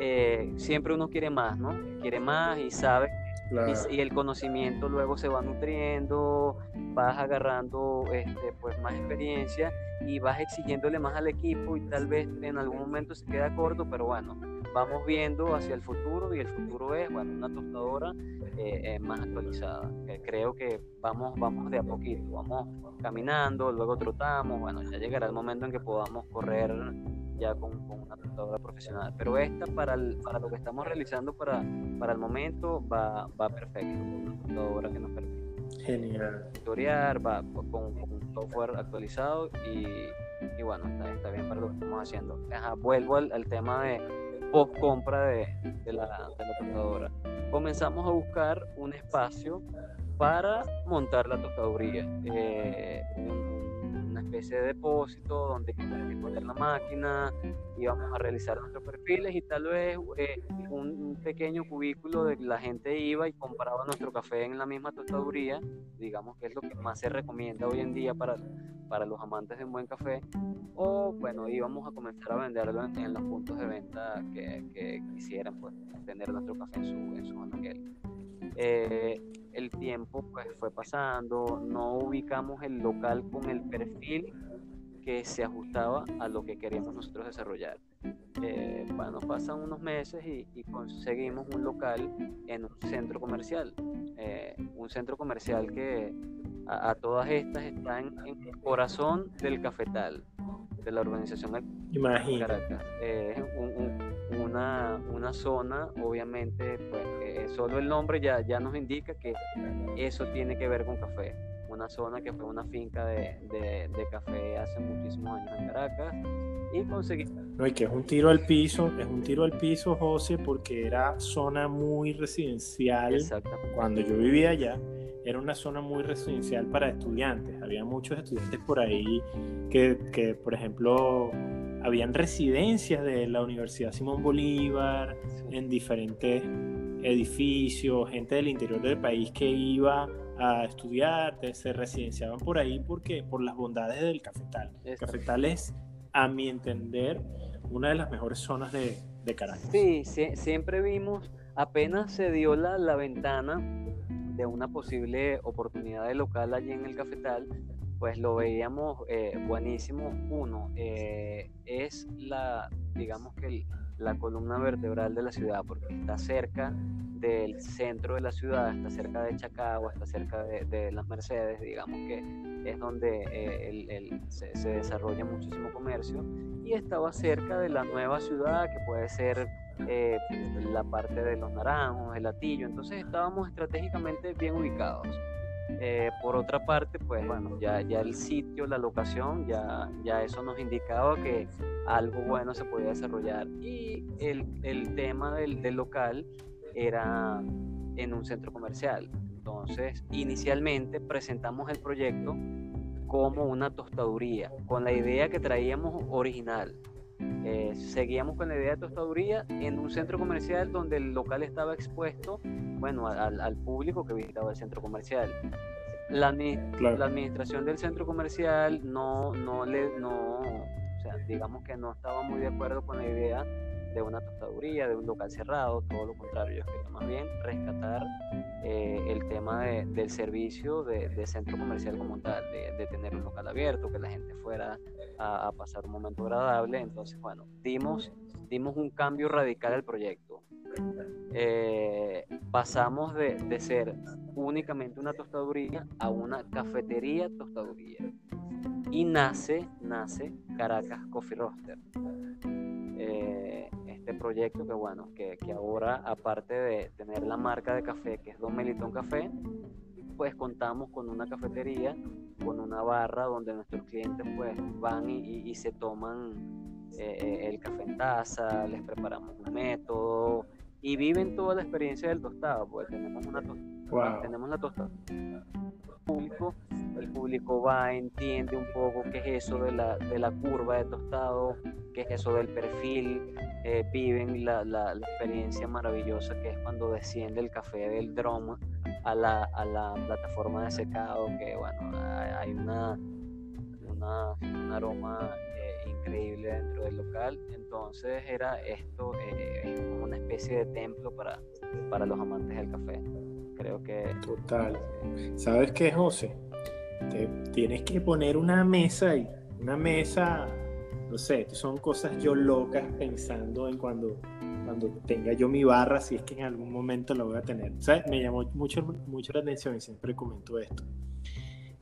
eh, siempre uno quiere más, ¿no? Quiere más y sabe y, el conocimiento luego se va nutriendo, vas agarrando este, pues, más experiencia y vas exigiéndole más al equipo y tal vez en algún momento se queda corto, pero bueno, vamos viendo hacia el futuro y el futuro es bueno, una tostadora eh, eh, más actualizada. creo que vamos, vamos de a poquito, vamos caminando, luego trotamos, bueno, ya llegará el momento en que podamos correr ya con, una tostadora profesional. Pero esta, para, para lo que estamos realizando para, para el momento, va, va perfecto. Una que nos permite. Genial. Tutoriar, va con, un software actualizado y, y, bueno, está, está bien para lo que estamos haciendo. vuelvo al, al tema de post compra de, de, la, de la tostadora. Comenzamos a buscar un espacio para montar la tostaduría. Eh, especie de depósito donde íbamos a poner la máquina, íbamos a realizar nuestros perfiles y tal vez eh, un, pequeño cubículo de la gente iba y compraba nuestro café en la misma tostaduría, digamos que es lo que más se recomienda hoy en día para, para los amantes de un buen café, o bueno, íbamos a comenzar a venderlo en, los puntos de venta que, quisieran pues, tener nuestro café en su, en su eh, el tiempo pues, fue pasando, no ubicamos el local con el perfil que se ajustaba a lo que queríamos nosotros desarrollar. Eh, bueno, pasan unos meses y, conseguimos un local en un centro comercial, eh, un centro comercial que a, todas estas está en, el corazón del cafetal, de la organización Imagínate. Caracas. es una, una, zona, obviamente, pues solo el nombre ya, ya nos indica que eso tiene que ver con café. Una zona que fue una finca de, de, café hace muchísimos años en Caracas y conseguí. No, y que es un tiro al piso, es un tiro al piso, José, porque era zona muy residencial. Cuando yo vivía allá, era una zona muy residencial para estudiantes. Había muchos estudiantes por ahí que, que por ejemplo, habían residencias de la Universidad Simón Bolívar en diferentes edificios, gente del interior del país que iba a estudiar, se residenciaban por ahí porque por las bondades del cafetal. El cafetal es, a mi entender, una de las mejores zonas de, de Caracas. Sí, siempre vimos, apenas se dio la, la ventana de una posible oportunidad de local allí en el cafetal, pues lo veíamos eh, buenísimo. Uno, eh, es la, digamos que la columna vertebral de la ciudad, porque está cerca del centro de la ciudad, está cerca de Chacagua, está cerca de, las Mercedes, digamos que es donde eh, se, desarrolla muchísimo comercio, y estaba cerca de la nueva ciudad, que puede ser la parte de los naranjos, el latillo, entonces estábamos estratégicamente bien ubicados. Eh, por otra parte, pues bueno, ya, ya el sitio, la locación, ya, ya eso nos indicaba que algo bueno se podía desarrollar. Y el, el tema del, del, local era en un centro comercial. Entonces, inicialmente presentamos el proyecto como una tostaduría, con la idea que traíamos original. Eh, seguíamos con la idea de tostaduría en un centro comercial donde el local estaba expuesto, bueno, al, al público que visitaba el centro comercial. La, la, administración del centro comercial no, no le, no, o sea, digamos que no estaba muy de acuerdo con la idea de una tostaduría, de un local cerrado, todo lo contrario, yo quería más bien rescatar eh, el tema de, del servicio de, centro comercial como tal, de, tener un local abierto, que la gente fuera a, pasar un momento agradable. Entonces, bueno, dimos, dimos un cambio radical al proyecto. Eh, pasamos de, de ser únicamente una tostaduría a una cafetería tostaduría. Y nace, nace Caracas Coffee Roaster. Eh, este proyecto que bueno, que, que, ahora aparte de tener la marca de café que es Don Melitón Café, pues contamos con una cafetería, con una barra donde nuestros clientes pues van y, se toman eh, eh, el café en taza, les preparamos un método y viven toda la experiencia del tostado, pues tenemos una tenemos la tostada público, el público va, entiende un poco qué es eso de la, de la curva de tostado, qué es eso del perfil, eh, viven la, la, experiencia maravillosa que es cuando desciende el café del drum a la, a la plataforma de secado, que bueno, hay una, una un aroma increíble dentro del local, entonces era esto eh, como una especie de templo para, para los amantes del café. Creo que... Total. ¿Sabes qué, José? Te tienes que poner una mesa ahí, una mesa, no sé, son cosas yo locas pensando en cuando, cuando tenga yo mi barra, si es que en algún momento lo voy a tener. ¿Sabes? Me llamó mucho, mucho la atención y siempre comento esto.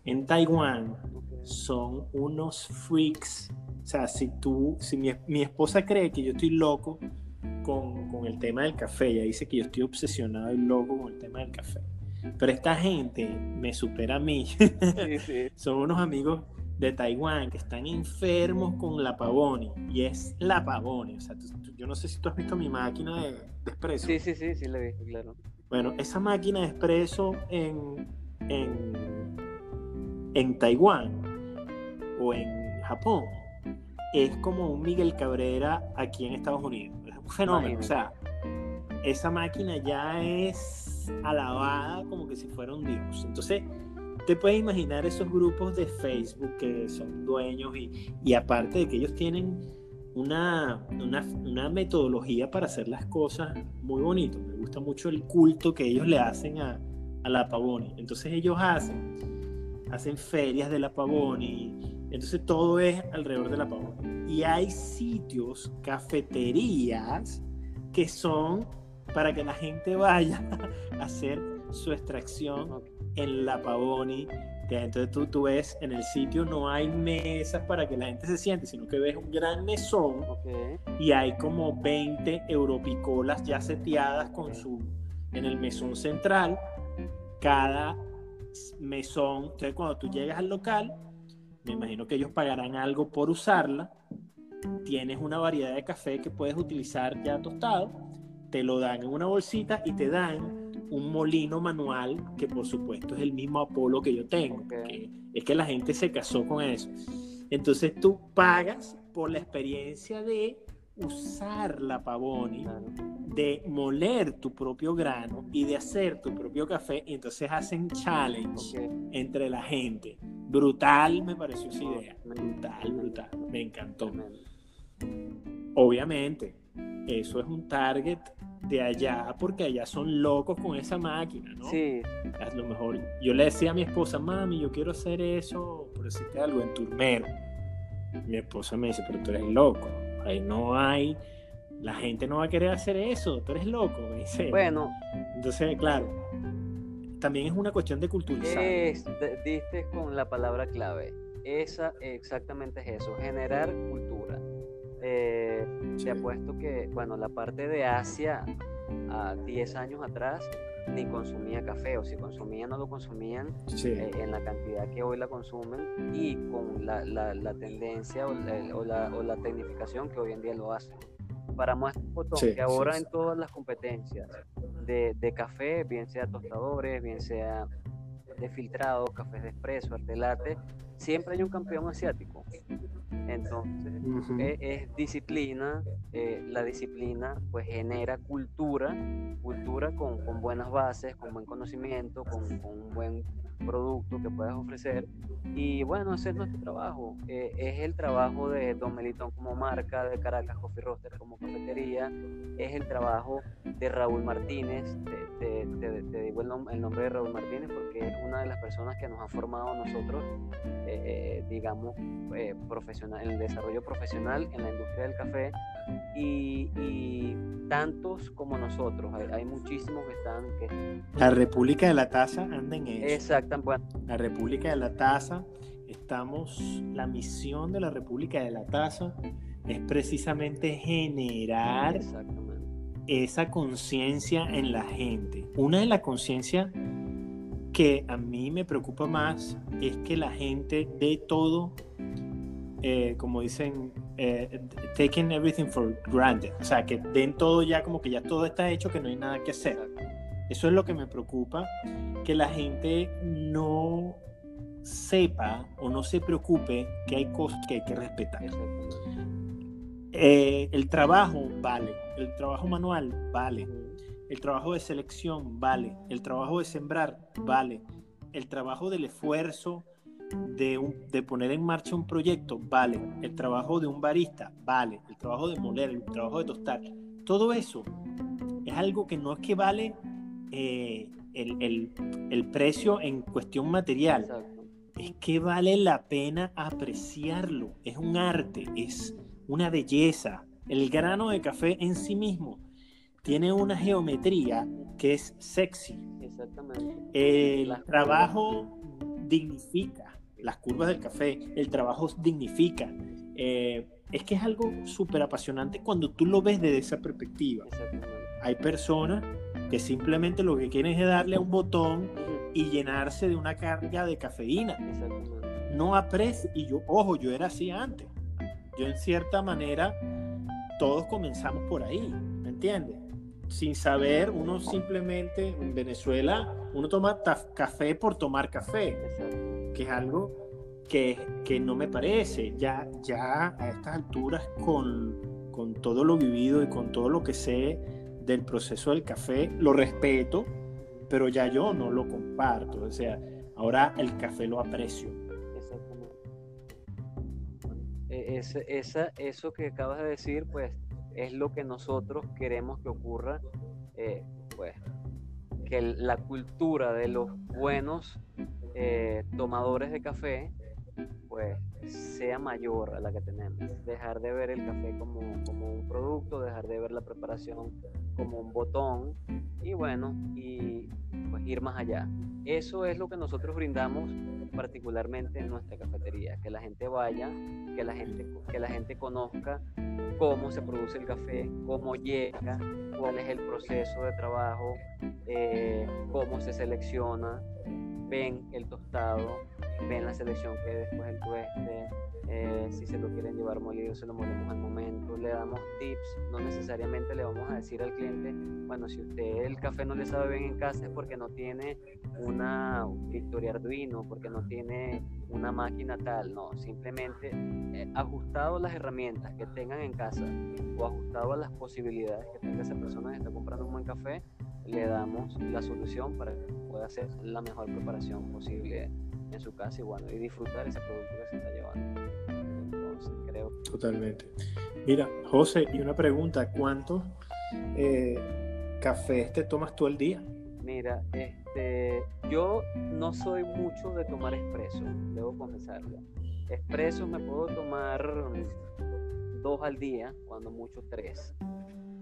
En Taiwán son unos freaks. O sea, si tú, si mi, mi esposa cree que yo estoy loco, con, el tema del café. Ella dice que yo estoy obsesionado y loco con el tema del café. Pero esta gente me supera a mí. Son unos amigos de Taiwán que están enfermos con la Pavoni. Y es la Pavoni. O sea, yo no sé si tú has visto mi máquina de, expreso. Sí, sí, sí, sí, la he visto, claro. Bueno, esa máquina de expreso en, en, en Taiwán o en Japón, es como un Miguel Cabrera aquí en Estados Unidos. Es un fenómeno. O sea, esa máquina ya es alabada como que si fuera un dios. Entonces, te puedes imaginar esos grupos de Facebook que son dueños y, y aparte de que ellos tienen una, una, una, metodología para hacer las cosas muy bonito. Me gusta mucho el culto que ellos le hacen a, a la Pavoni. Entonces ellos hacen, hacen ferias de la Pavoni. Entonces todo es alrededor de la Pavoni. Y hay sitios, cafeterías, que son para que la gente vaya a hacer su extracción en la Pavoni entonces tú, tú ves en el sitio no hay mesas para que la gente se siente, sino que ves un gran mesón y hay como 20 europicolas ya seteadas con su, en el mesón central. Cada mesón, entonces cuando tú llegas al local, me imagino que ellos pagarán algo por usarla. Tienes una variedad de café que puedes utilizar ya tostado, te lo dan en una bolsita y te dan un molino manual que por supuesto es el mismo Apolo que yo tengo, es que la gente se casó con eso. Entonces tú pagas por la experiencia de usar la Pavoni, de moler tu propio grano y de hacer tu propio café. Y entonces hacen challenge entre la gente. Brutal me pareció esa idea. Brutal, brutal. Me encantó. Obviamente, eso es un target de allá, porque allá son locos con esa máquina, ¿no? Sí. A lo mejor yo le decía a mi esposa, mami, yo quiero hacer eso, por decirte algo, en Turmero. Mi esposa me dice, pero tú eres loco, ahí no hay, la gente no va a querer hacer eso, tú eres loco, me dice. Bueno. Entonces, claro, también es una cuestión de culturizar. Es, diste con la palabra clave. Esa exactamente es eso, generar cultura eh, Te apuesto que, bueno, la parte de Asia a 10 años atrás ni consumía café, o si consumían no lo consumían eh, en la cantidad que hoy la consumen y con la, la, tendencia o la, o, la, tecnificación que hoy en día lo hacen. Para más botón que ahora en todas las competencias de, de, café, bien sea tostadores, bien sea de filtrado, cafés de espresso, arte latte, siempre hay un campeón asiático. Entonces, e, es, disciplina, eh, la disciplina pues genera cultura, cultura con, con, buenas bases, con buen conocimiento, con, con un buen producto que puedas ofrecer. Y bueno, ese es nuestro trabajo. Eh, es el trabajo de Don Melitón como marca, de Caracas Coffee Roaster como cafetería, es el trabajo de Raúl Martínez. Te, digo el, nombre de Raúl Martínez porque es una de las personas que nos ha formado a nosotros, eh, eh, digamos, profesional, en el desarrollo profesional en la industria del café. Y, tantos como nosotros, hay, muchísimos que están... Que... La República de la Taza anda en eso. Exacto la República de la Taza, estamos, la misión de la República de la Taza es precisamente generar esa conciencia en la gente. Una de las conciencias que a mí me preocupa más es que la gente dé todo, eh, como dicen, eh, taking everything for granted. O sea, que den todo ya como que ya todo está hecho, que no hay nada que hacer. Eso es lo que me preocupa, que la gente no sepa o no se preocupe que hay cosas que hay que respetar. Eh, el trabajo vale, el trabajo manual vale, el trabajo de selección vale, el trabajo de sembrar vale, el trabajo del esfuerzo de, de, poner en marcha un proyecto vale, el trabajo de un barista vale, el trabajo de moler, el trabajo de tostar, todo eso es algo que no es que vale eh, el, precio en cuestión material. Es que vale la pena apreciarlo. Es un arte, es una belleza. El grano de café en sí mismo tiene una geometría que es sexy. El trabajo dignifica las curvas del café, el trabajo dignifica. Eh, es que es algo súper apasionante cuando tú lo ves desde esa perspectiva. Hay personas que simplemente lo que quieren es darle a un botón y llenarse de una carga de cafeína. No aprecia, y yo, ojo, yo era así antes. Yo en cierta manera, todos comenzamos por ahí, ¿me entiendes? Sin saber, uno simplemente, en Venezuela, uno toma café por tomar café, que es algo que, que no me parece. Ya, ya a estas alturas, con, con todo lo vivido y con todo lo que sé del proceso del café, lo respeto, pero ya yo no lo comparto. O sea, ahora el café lo aprecio. Exactamente. E, esa, eso que acabas de decir, pues, es lo que nosotros queremos que ocurra, eh, pues, que la cultura de los buenos eh, tomadores de café, pues, sea mayor a la que tenemos. Dejar de ver el café como, como un producto, dejar de ver la preparación como un botón y bueno, y pues ir más allá. Eso es lo que nosotros brindamos particularmente en nuestra cafetería, que la gente vaya, que la gente, que la gente conozca cómo se produce el café, cómo llega, cuál es el proceso de trabajo, eh, cómo se selecciona, ven el tostado, ven la selección que después el tueste, eh, si se lo quieren llevar molido, se lo molemos al momento, le damos tips, no necesariamente le vamos a decir al cliente, bueno, si usted el café no le sabe bien en casa es porque no tiene una Victoria Arduino, porque no tiene una máquina tal, no, simplemente eh, ajustado las herramientas que tengan en casa o ajustado a las posibilidades que tenga esa persona que está comprando un buen café, le damos la solución para que pueda hacer la mejor preparación posible en su casa y bueno, y disfrutar ese producto que se está llevando. Entonces, creo. Totalmente. Mira, José, y una pregunta, ¿cuántos eh, cafés te tomas tú al día? Mira, este, yo no soy mucho de tomar expreso, debo confesarlo. Expreso me puedo tomar dos al día, cuando mucho tres.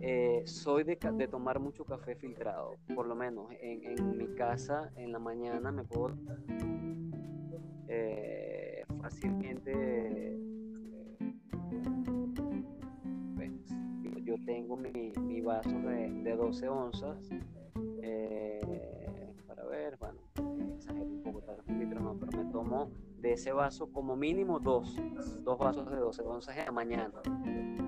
Eh, soy de, de, tomar mucho café filtrado, por lo menos en, en mi casa en la mañana me puedo eh, fácilmente eh, pues, yo tengo mi, mi vaso de, de, 12 onzas eh, para ver bueno exagero un poco tal un litro no pero me tomo de ese vaso como mínimo dos dos vasos de 12 onzas en la mañana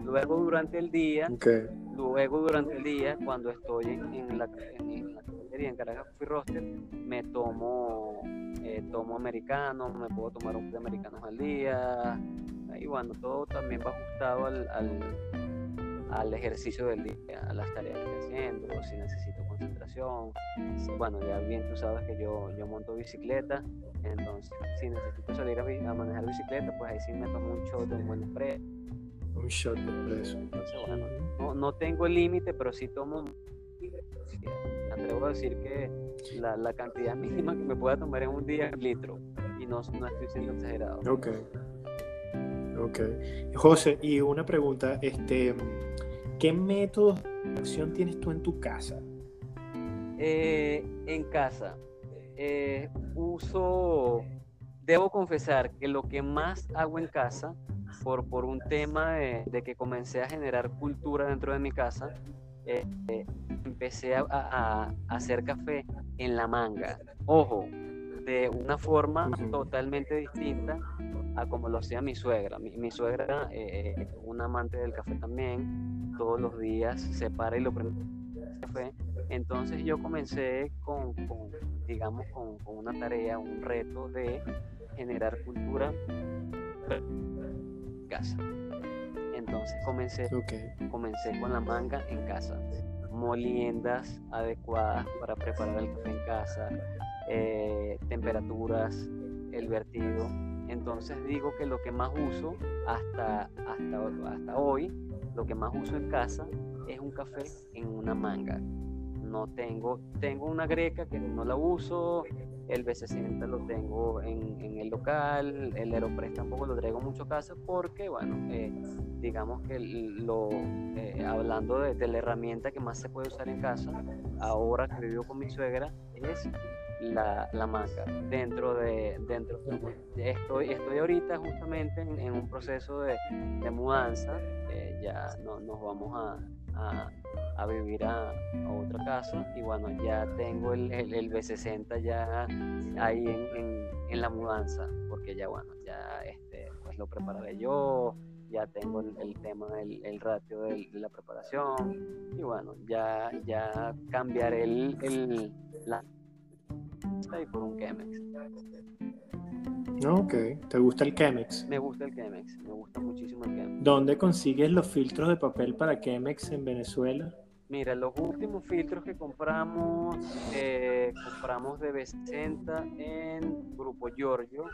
luego durante el día okay. luego durante el día cuando estoy en, en la en, en la cafetería en Caracas Coffee Roster me tomo eh, tomo americano, me puedo tomar un de americanos al día, y bueno, todo también va ajustado al, al, al, ejercicio del día, a las tareas que estoy haciendo, si necesito bueno, ya bien tú sabes que yo, yo monto bicicleta, entonces si necesito salir a, a manejar bicicleta, pues ahí sí me tomo un shot de un buen expreso. Un shot de expreso. Entonces, bueno, no, no tengo el límite, pero sí tomo atrevo a decir que la, la, cantidad mínima que me pueda tomar en un día es un litro y no, no estoy siendo exagerado. Ok. Ok. José, y una pregunta, este, ¿qué métodos de acción tienes tú en tu casa? Eh, en casa, eh, uso, debo confesar que lo que más hago en casa, por, por un tema de, de que comencé a generar cultura dentro de mi casa, eh, empecé a, a, a, hacer café en la manga. Ojo, de una forma totalmente distinta a como lo hacía mi suegra. Mi, mi suegra, eh, un amante del café también, todos los días se para y lo prende café. Entonces yo comencé con, con digamos, con, con, una tarea, un reto de generar cultura en casa. Entonces comencé, okay. comencé con la manga en casa, moliendas adecuadas para preparar el café en casa, eh, temperaturas, el vertido. Entonces digo que lo que más uso hasta, hasta, hasta hoy, lo que más uso en casa es un café en una manga. No tengo, tengo una greca que no la uso, el B60 lo tengo en, en, el local, el Aeropress tampoco lo traigo mucho a casa porque, bueno, eh, digamos que lo, eh, hablando de, la herramienta que más se puede usar en casa, ahora que vivo con mi suegra, es la, la manga. Dentro de, dentro de, estoy, estoy ahorita justamente en, en un proceso de, de mudanza, eh, ya no, nos vamos a, a vivir a, otra casa. Y bueno, ya tengo el, el, el B60 ya ahí en, en, la mudanza, porque ya bueno, ya este, pues lo prepararé yo, ya tengo el, tema el ratio de, la preparación. Y bueno, ya, ya cambiaré el, el, la y por un Chemex. No, ok. ¿Te gusta el Chemex? Me gusta el Chemex, me gusta muchísimo el Chemex. ¿Dónde consigues los filtros de papel para Chemex en Venezuela? Mira, los últimos filtros que compramos, eh, compramos de B60 en Grupo Giorgio,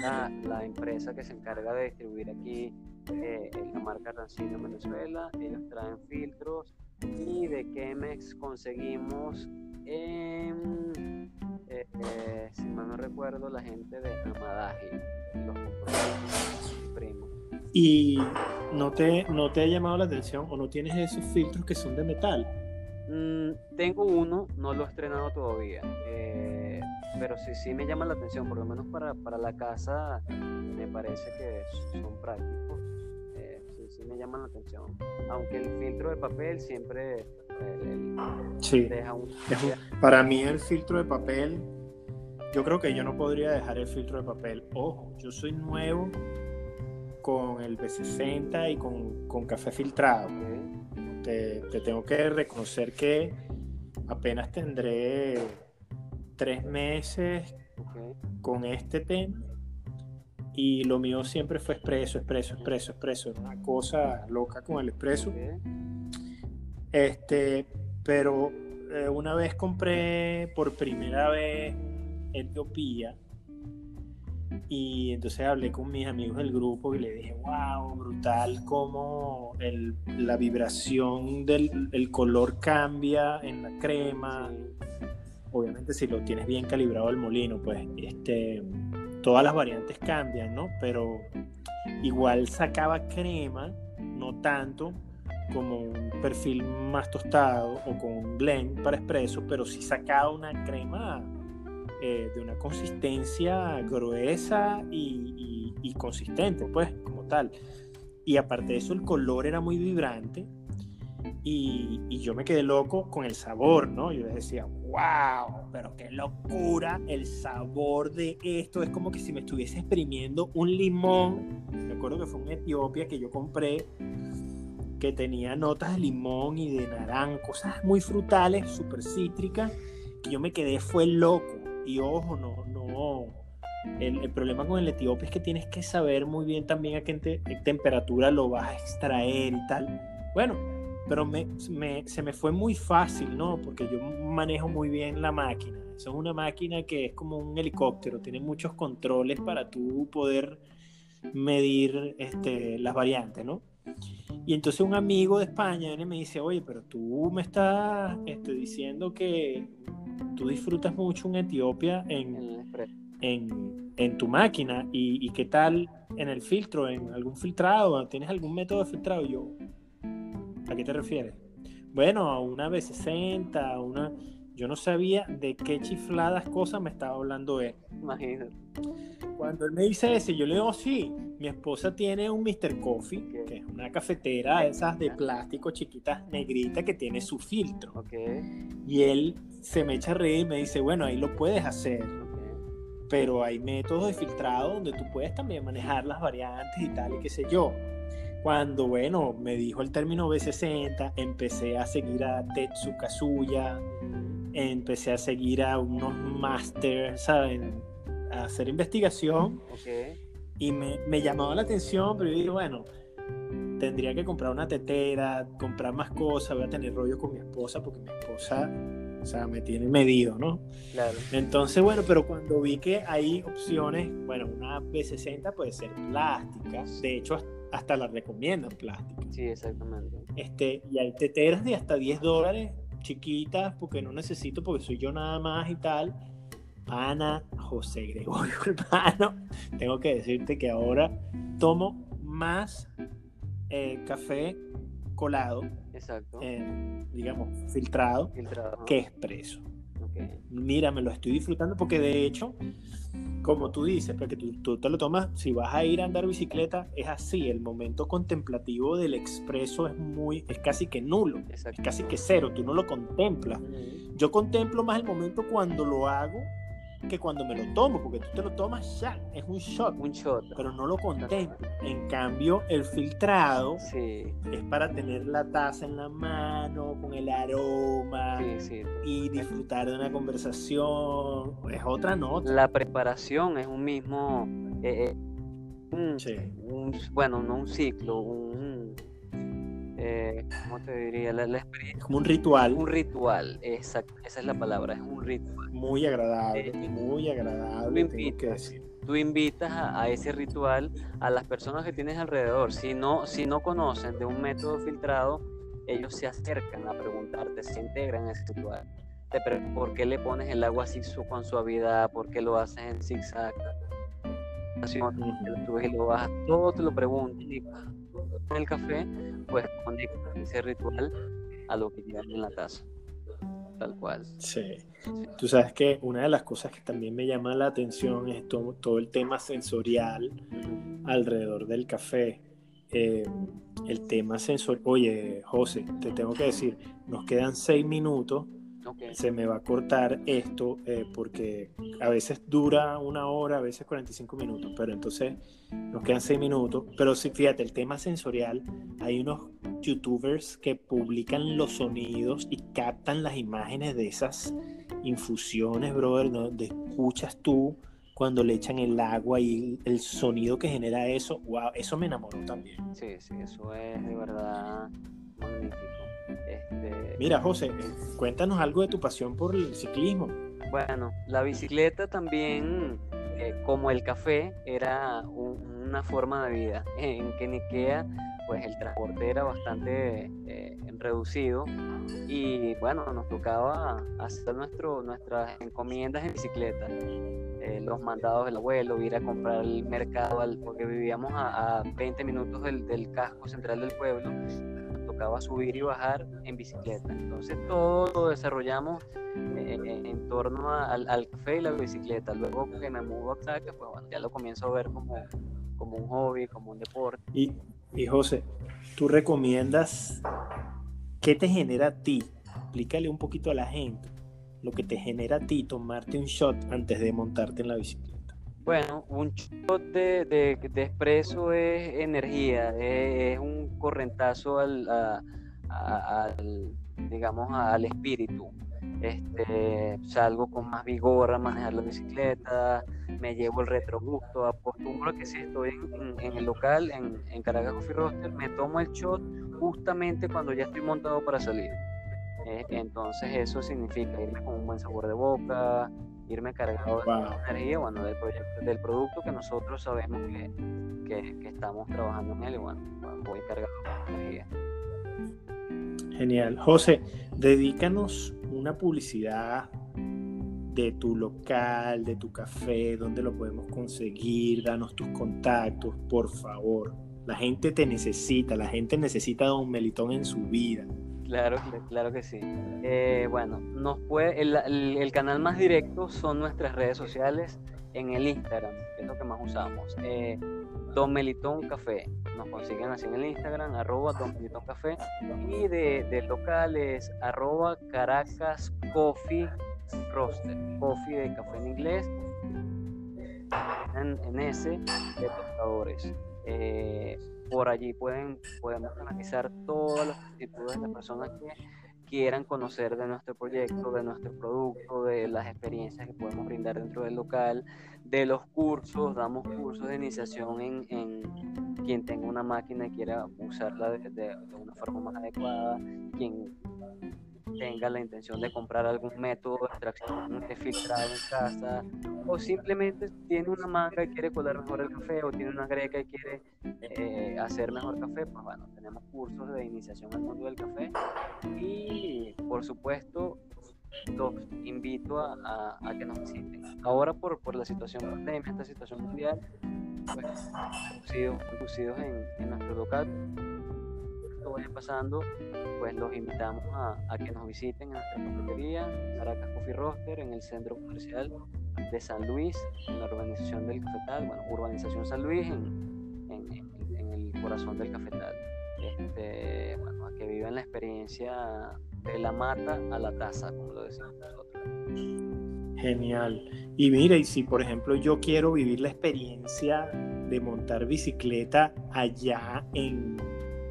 la, la, empresa que se encarga de distribuir aquí eh, la marca Rancino en Venezuela. Ellos traen filtros y de Chemex conseguimos en, eh, si mal no recuerdo, la gente de Amadaji, los primos. ¿Y no te, no te ha llamado la atención o no tienes esos filtros que son de metal? Mm, tengo uno, no lo he estrenado todavía, eh, pero sí, sí me llama la atención, por lo menos para, para la casa me parece que son prácticos, sí, me llaman la atención, aunque el filtro de papel siempre sí. deja un... Para mí el filtro de papel, yo creo que yo no podría dejar el filtro de papel, ojo, yo soy nuevo con el B60 y con, café filtrado. Te, tengo que reconocer que apenas tendré tres meses con este tema y lo mío siempre fue expreso, expreso, expreso, expreso. Una cosa loca con el expreso. Este, pero eh, una vez compré por primera vez Etiopía y entonces hablé con mis amigos del grupo y le dije, wow, brutal cómo el, la vibración del el color cambia en la crema. Obviamente si lo tienes bien calibrado el molino, pues este, todas las variantes cambian, ¿no? Pero igual sacaba crema, no tanto como un perfil más tostado o con un blend para expreso, pero sí sacaba una crema eh, de una consistencia gruesa y, consistente, pues, como tal. Y aparte de eso, el color era muy vibrante y, yo me quedé loco con el sabor, ¿no? Yo decía, wow, pero qué locura el sabor de esto. Es como que si me estuviese exprimiendo un limón. Me acuerdo que fue en Etiopía que yo compré que tenía notas de limón y de naranja, cosas muy frutales, súper cítricas, que yo me quedé fue loco. Y ojo, no, no. El, problema con el etíope es que tienes que saber muy bien también a qué, temperatura lo vas a extraer y tal. Bueno, pero me, se me fue muy fácil, ¿no? Porque yo manejo muy bien la máquina. Eso es una máquina que es como un helicóptero, tiene muchos controles para tú poder medir este, las variantes, ¿no? Y entonces un amigo de España viene y me dice, oye, pero tú me estás este, diciendo que tú disfrutas mucho en Etiopía en, en, tu máquina y, qué tal en el filtro, en algún filtrado, ¿tienes algún método de filtrado? Y yo, ¿a qué te refieres? Bueno, a una B60, una... Yo no sabía de qué chifladas cosas me estaba hablando él. Imagínate. Cuando él me dice eso, yo le digo, sí, mi esposa tiene un Mr. Coffee, que es una cafetera esas de plástico chiquitas negritas que tiene su filtro. Okay. Y él se me echa a reír y me dice, bueno, ahí lo puedes hacer. Pero hay métodos de filtrado donde tú puedes también manejar las variantes y tal y qué sé yo. Cuando, bueno, me dijo el término B60, empecé a seguir a Tetsu Kazuya, empecé a seguir a unos masters, ¿saben? A hacer investigación. Y me, me llamaba la atención, pero yo dije, bueno, tendría que comprar una tetera, comprar más cosas, voy a tener rollo con mi esposa, porque mi esposa, o sea, me tiene medido, ¿no? Claro. Entonces, bueno, pero cuando vi que hay opciones, bueno, una B60 puede ser plástica, de hecho, hasta la recomiendan plástica. Sí, exactamente. Este, y hay teteras de hasta 10 dólares chiquitas porque no necesito, porque soy yo nada más y tal. Ana José Gregorio hermano, tengo que decirte que ahora tomo más eh, café colado, Exacto. Eh, digamos, filtrado, filtrado, que expreso. Mira, me lo estoy disfrutando porque de hecho, como tú dices, porque tú, tú, te lo tomas, si vas a ir a andar bicicleta, es así, el momento contemplativo del expreso es muy, es casi que nulo, es casi que cero, tú no lo contemplas. Yo contemplo más el momento cuando lo hago que cuando me lo tomo, porque tú te lo tomas ya, es un shot, un shot, pero no lo contemplo. En cambio, el filtrado sí. es para tener la taza en la mano, con el aroma y disfrutar de una conversación. Es otra nota. La preparación es un mismo Eh, bueno, no un ciclo, un, eh, ¿cómo te diría? La, experiencia. Como un ritual. Un ritual, exacto, esa es la palabra, es un ritual. Muy agradable, eh, muy agradable, tengo que decir. Tú invitas a, ese ritual a las personas que tienes alrededor. Si no, si no conocen de un método filtrado, ellos se acercan a preguntarte, se integran en ese ritual. ¿Por qué le pones el agua así con suavidad? ¿Por qué lo haces en zigzag? y lo bajas, todo te lo preguntan y el café, pues conectas ese ritual a lo que llevan en la taza. Tal cual. Sí. Tú sabes que una de las cosas que también me llama la atención es todo, todo el tema sensorial alrededor del café. Eh, el tema sensorial. Oye, José, te tengo que decir, nos quedan seis minutos se me va a cortar esto eh, porque a veces dura una hora, a veces 45 minutos, pero entonces nos quedan 6 minutos. Pero sí, fíjate, el tema sensorial, hay unos youtubers que publican los sonidos y captan las imágenes de esas infusiones, brother, donde escuchas tú cuando le echan el agua y el sonido que genera eso, wow, eso me enamoró también. Sí, sí, eso es de verdad magnífico. Este, Mira, José, cuéntanos algo de tu pasión por el ciclismo. Bueno, la bicicleta también, eh, como el café, era una forma de vida. En Keniquea, pues el transporte era bastante eh, reducido y bueno, nos tocaba hacer nuestro, nuestras encomiendas en bicicleta. Eh, los mandados del abuelo, ir a comprar el mercado, porque vivíamos a, 20 minutos del, del casco central del pueblo tocaba subir y bajar en bicicleta. Entonces todo lo desarrollamos eh, en, torno al, café y la bicicleta. Luego que me mudo a Caracas, pues bueno, ya lo comienzo a ver como, como un hobby, como un deporte. Y, y José, ¿tú recomiendas qué te genera a ti? Explícale un poquito a la gente lo que te genera a ti tomarte un shot antes de montarte en la bicicleta. Bueno, un shot de, de, de expreso es energía, es, un correntazo al, digamos, al espíritu. Este, salgo con más vigor a manejar la bicicleta, me llevo el retrogusto, acostumbro que si estoy en, el local, en, en, Caracas Coffee Roaster, me tomo el shot justamente cuando ya estoy montado para salir. Eh, entonces eso significa irme con un buen sabor de boca, irme cargado de energía, bueno, del, proyecto, del producto que nosotros sabemos que, que, estamos trabajando en él y bueno, voy cargado de energía. Genial. José, dedícanos una publicidad de tu local, de tu café, dónde lo podemos conseguir, danos tus contactos, por favor. La gente te necesita, la gente necesita a un Melitón en su vida. Claro, claro que sí. Eh, bueno, nos puede, el, canal más directo son nuestras redes sociales en el Instagram, que es lo que más usamos. Eh, Don Melitón Café. Nos consiguen así en el Instagram, arroba Don Café. Y de, de locales, arroba Caracas Coffee Roaster. Coffee de café en inglés. En, en ese, de tostadores. Eh, por allí pueden, podemos analizar todas las actitudes de personas que quieran conocer de nuestro proyecto, de nuestro producto, de las experiencias que podemos brindar dentro del local, de los cursos, damos cursos de iniciación en, en quien tenga una máquina y quiera usarla de, de una forma más adecuada, quien tenga la intención de comprar algún método de extracción de filtrado en casa, o simplemente tiene una manga y quiere colar mejor el café, o tiene una greca y quiere eh, hacer mejor café, pues bueno, tenemos cursos de iniciación al mundo del café y por supuesto los invito a, a, que nos visiten. Ahora por, por la situación pandemia, esta situación mundial, pues reducidos, en, en nuestro local vaya pasando, pues los invitamos a, a, que nos visiten en nuestra cafetería, Caracas Coffee Roaster, en el centro comercial de San Luis, en la urbanización del Cafetal, bueno, urbanización San Luis, en, en, en el corazón del Cafetal. Este, bueno, a que vivan la experiencia de la mata a la taza, como lo decimos nosotros. Genial. Y mire, y si por ejemplo yo quiero vivir la experiencia de montar bicicleta allá en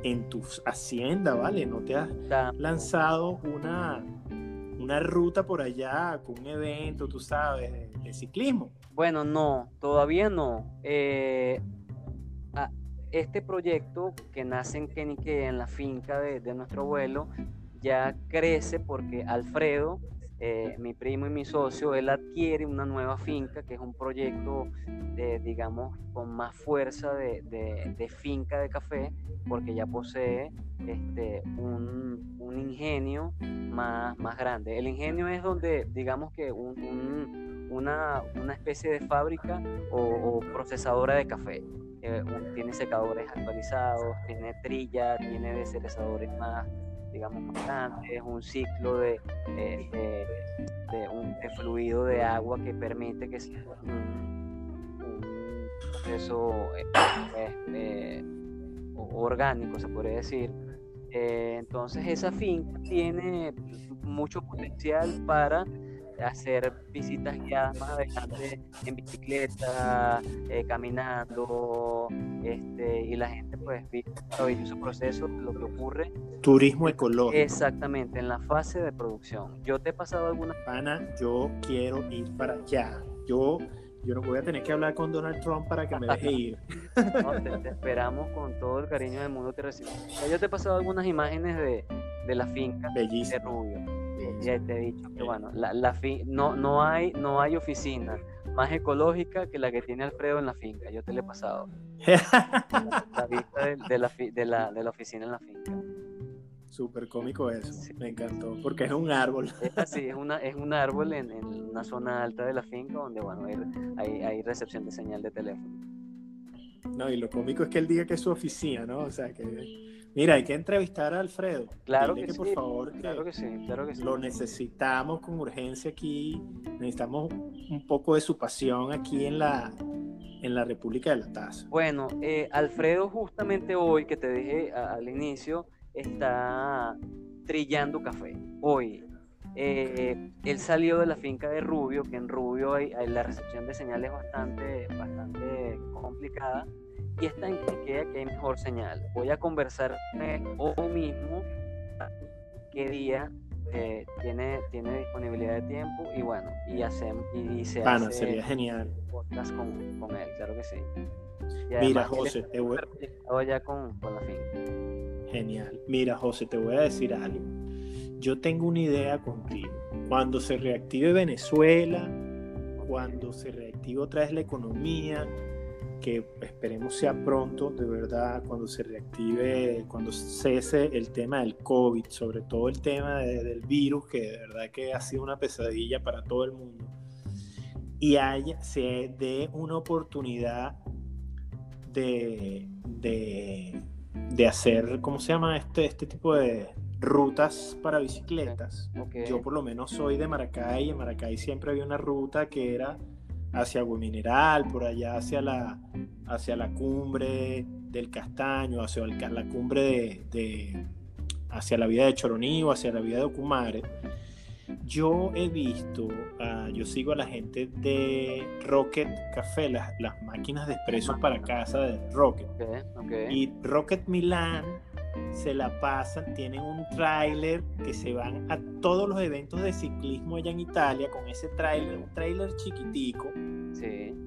en tu hacienda, ¿vale? No te has lanzado una, una ruta por allá con un evento, tú sabes, de, ciclismo. Bueno, no, todavía no. Eh, este proyecto que nace en Kenique, en la finca de, de nuestro abuelo, ya crece porque Alfredo, eh, mi primo y mi socio, él adquiere una nueva finca, que es un proyecto, de, digamos, con más fuerza de, de, finca de café, porque ya posee este, un, un ingenio más, más, grande. El ingenio es donde, digamos que un, una, una, especie de fábrica o, procesadora de café. Eh, tiene secadores actualizados, tiene trilla, tiene deserezadores más digamos, grande, es un ciclo de, eh, de, un fluido de agua que permite que sea un, proceso eh, eh, orgánico, se podría decir. entonces esa finca tiene mucho potencial para hacer visitas guiadas más adelante en bicicleta, eh, caminando, este, y la gente pues vive maravilloso proceso, lo que ocurre. Turismo ecológico. Exactamente, en la fase de producción. Yo te he pasado alguna... Ana, yo quiero ir para allá. Yo yo no voy a tener que hablar con Donald Trump para que me deje ir. No, te, esperamos con todo el cariño del mundo te recibimos. Yo te he pasado algunas imágenes de, de la finca de Rubio ya te he dicho que bueno, la, la no, no, hay, no hay oficina más ecológica que la que tiene Alfredo en la finca. Yo te la he pasado. la, vista de, la, de, la, de, la, oficina en la finca. Súper cómico eso, me encantó, porque es un árbol. Es así, es, una, es un árbol en, en, una zona alta de la finca donde, bueno, hay, hay, recepción de señal de teléfono. No, y lo cómico es que él diga que es su oficina, ¿no? O sea, que Mira, hay que entrevistar a Alfredo. Claro que, por favor, claro que sí, claro que sí. Lo necesitamos con urgencia aquí. Necesitamos un poco de su pasión aquí en la, en la República de la Taza. Bueno, eh, Alfredo justamente hoy, que te dije al inicio, está trillando café. Hoy. Eh, él salió de la finca de Rubio, que en Rubio hay, la recepción de señales bastante, bastante complicada y está en que hay mejor señal. Voy a conversar hoy mismo qué día eh, tiene, tiene disponibilidad de tiempo y bueno, y, hacemos y se hace sería genial. podcast con, con, él, claro que sí. Mira, José, te voy ya con, con la fin. Genial. Mira, José, te voy a decir algo. Yo tengo una idea contigo. Cuando se reactive Venezuela, cuando se reactive otra vez la economía, que esperemos sea pronto, de verdad, cuando se reactive, cuando cese el tema del COVID, sobre todo el tema del virus, que de verdad que ha sido una pesadilla para todo el mundo, y haya, se dé una oportunidad de, de, hacer, ¿cómo se llama este, este tipo de rutas para bicicletas? Yo por lo menos soy de Maracay, y en Maracay siempre había una ruta que era hacia Agua Mineral, por allá hacia la, hacia la cumbre del Castaño, hacia la cumbre de, hacia la vida de Choroní o hacia la vida de Ocumare. Yo he visto, ah, yo sigo a la gente de Rocket Café, las, las máquinas de expresos para casa de Rocket. Y Rocket Milan se la pasan, tienen un tráiler que se van a todos los eventos de ciclismo allá en Italia con ese tráiler, un tráiler chiquitico,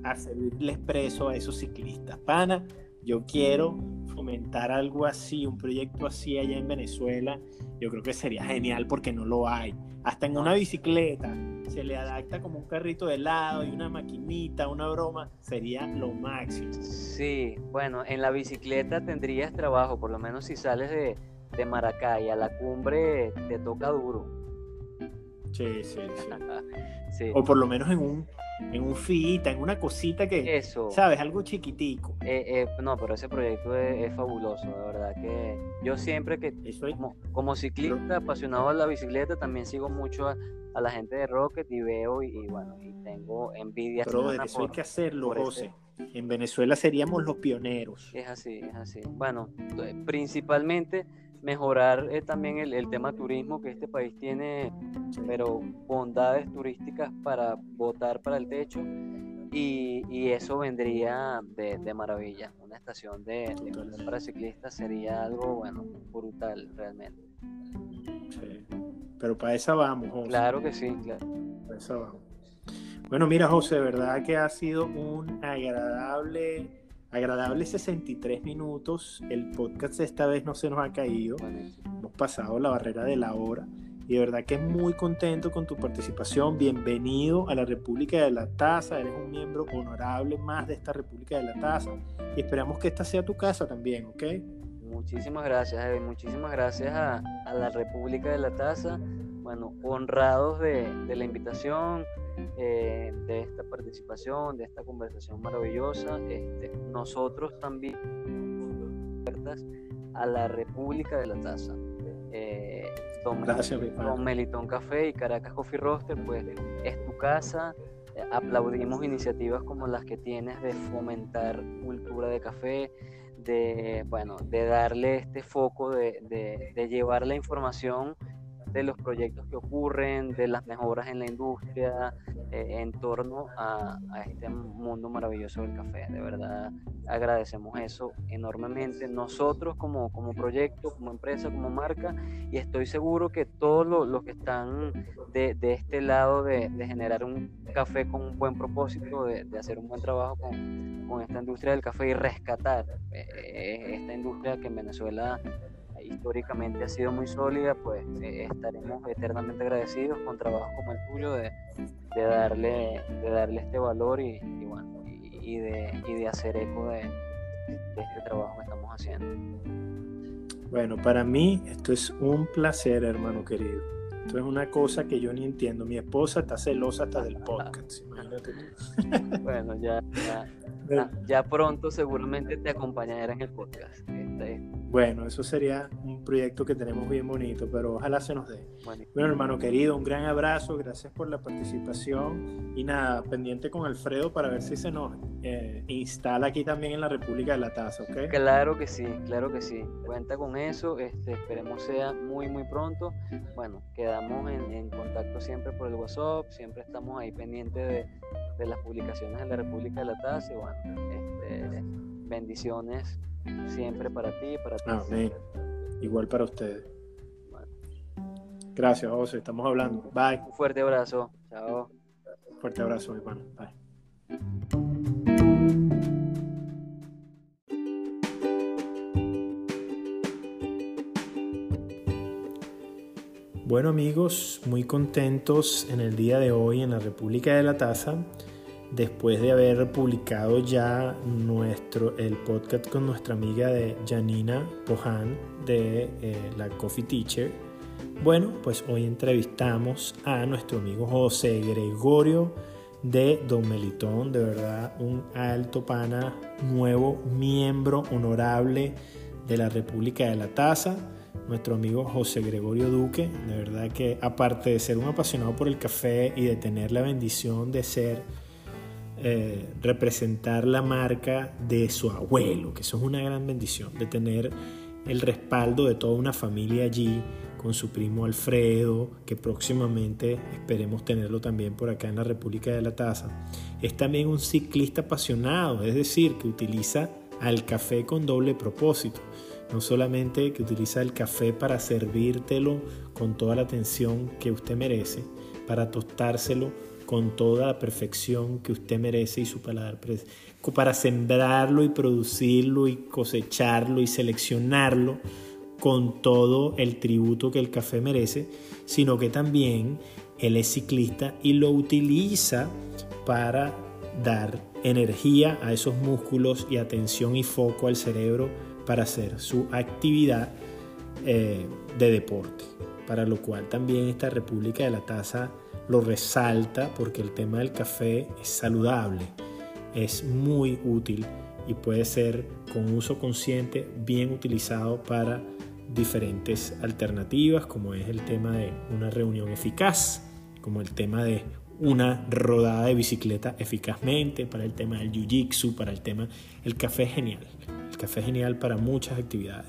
a servirle expreso a esos ciclistas. Pana, yo quiero fomentar algo así, un proyecto así allá en Venezuela. Yo creo que sería genial porque no lo hay. Hasta en una bicicleta se le adapta como un carrito de helado y una maquinita, una broma, sería lo máximo. Sí, bueno, en la bicicleta tendrías trabajo, por lo menos si sales de, de Maracay a la cumbre te toca duro. Sí, sí, sí. O por lo menos en un en un fita, en una cosita que, Eso. ¿sabes? Algo chiquitico. Eh, eh, no, pero ese proyecto es, fabuloso, de verdad que yo siempre que, como, ciclista apasionado de la bicicleta, también sigo mucho a, la gente de Rocket y veo y, bueno, y tengo envidia. Pero eso hay que hacerlo, José. En Venezuela seríamos los pioneros. Es así, es así. Bueno, principalmente mejorar eh, también el, tema turismo que este país tiene, pero bondades turísticas para votar para el techo y, y eso vendría de, de, maravilla. Una estación de, de para ciclistas sería algo, bueno, brutal realmente. Sí. pero para esa vamos, José. Claro que sí, claro. Para esa vamos. Bueno, mira, José, verdad que ha sido un agradable, agradable 63 minutos. El podcast esta vez no se nos ha caído. Hemos pasado la barrera de la hora. Y de verdad que muy contento con tu participación. Bienvenido a la República de la Taza. Eres un miembro honorable más de esta República de la Taza. Y esperamos que esta sea tu casa también, ¿ok? Muchísimas gracias, Evi. Muchísimas gracias a, a, la República de la Taza. Bueno, honrados de, de la invitación, eh, de esta participación, de esta conversación maravillosa. Este, nosotros también a la República de la Taza. Eh, Don, Gracias, Don Melitón Café y Caracas Coffee Roaster, pues es tu casa. Aplaudimos iniciativas como las que tienes de fomentar cultura de café, de, bueno, de darle este foco, de, de, de llevar la información de los proyectos que ocurren, de las mejoras en la industria, eh, en torno a, este mundo maravilloso del café. De verdad agradecemos eso enormemente nosotros como, como proyecto, como empresa, como marca y estoy seguro que todos los, que están de, de, este lado de, de, generar un café con un buen propósito, de, de hacer un buen trabajo con, con, esta industria del café y rescatar eh, esta industria que en Venezuela históricamente ha sido muy sólida, pues eh, estaremos eternamente agradecidos con trabajos como el tuyo de, de darle, de darle este valor y, y bueno, y, y, de, y de hacer eco de, de este trabajo que estamos haciendo. Bueno, para mí esto es un placer, hermano querido. Esto es una cosa que yo ni entiendo. Mi esposa está celosa hasta del podcast, imagínate tú. bueno, ya, ya, ya, ya, pronto seguramente te acompañará en el podcast. Este, bueno, eso sería un proyecto que tenemos bien bonito, pero ojalá se nos dé. Bueno, bueno, hermano querido, un gran abrazo, gracias por la participación y nada, pendiente con Alfredo para ver si se nos eh, instala aquí también en la República de la Taza, ¿ok? Claro que sí, claro que sí. Cuenta con eso, este, esperemos sea muy, muy pronto. Bueno, quedamos en, en contacto siempre por el WhatsApp, siempre estamos ahí pendientes de, de, las publicaciones de la República de la Taza y bueno, este, bendiciones siempre para ti y para ti. Amén. Igual para ustedes. Bueno. Gracias, José. Estamos hablando. Bye. Un fuerte abrazo. Chao. Fuerte abrazo, mi hermano. Bye. Bueno amigos, muy contentos en el día de hoy en la República de la Taza después de haber publicado ya nuestro, el podcast con nuestra amiga de Janina Pohan de eh, la Coffee Teacher. Bueno, pues hoy entrevistamos a nuestro amigo José Gregorio de Don Melitón, de verdad un alto pana, nuevo miembro honorable de la República de la Taza, nuestro amigo José Gregorio Duque, de verdad que aparte de ser un apasionado por el café y de tener la bendición de ser eh, representar la marca de su abuelo, que eso es una gran bendición, de tener el respaldo de toda una familia allí, con su primo Alfredo, que próximamente esperemos tenerlo también por acá en la República de la Taza. Es también un ciclista apasionado, es decir, que utiliza al café con doble propósito. No solamente que utiliza el café para servírtelo con toda la atención que usted merece, para tostárselo con toda la perfección que usted merece y su paladar para sembrarlo y producirlo y cosecharlo y seleccionarlo con todo el tributo que el café merece, sino que también él es ciclista y lo utiliza para dar energía a esos músculos y atención y foco al cerebro para hacer su actividad eh, de deporte, para lo cual también esta República de la Taza lo resalta porque el tema del café es saludable, es muy útil y puede ser con uso consciente bien utilizado para diferentes alternativas como es el tema de una reunión eficaz, como el tema de una rodada de bicicleta eficazmente, para el tema del jiu-jitsu, para el tema... El café genial, el café genial para muchas actividades.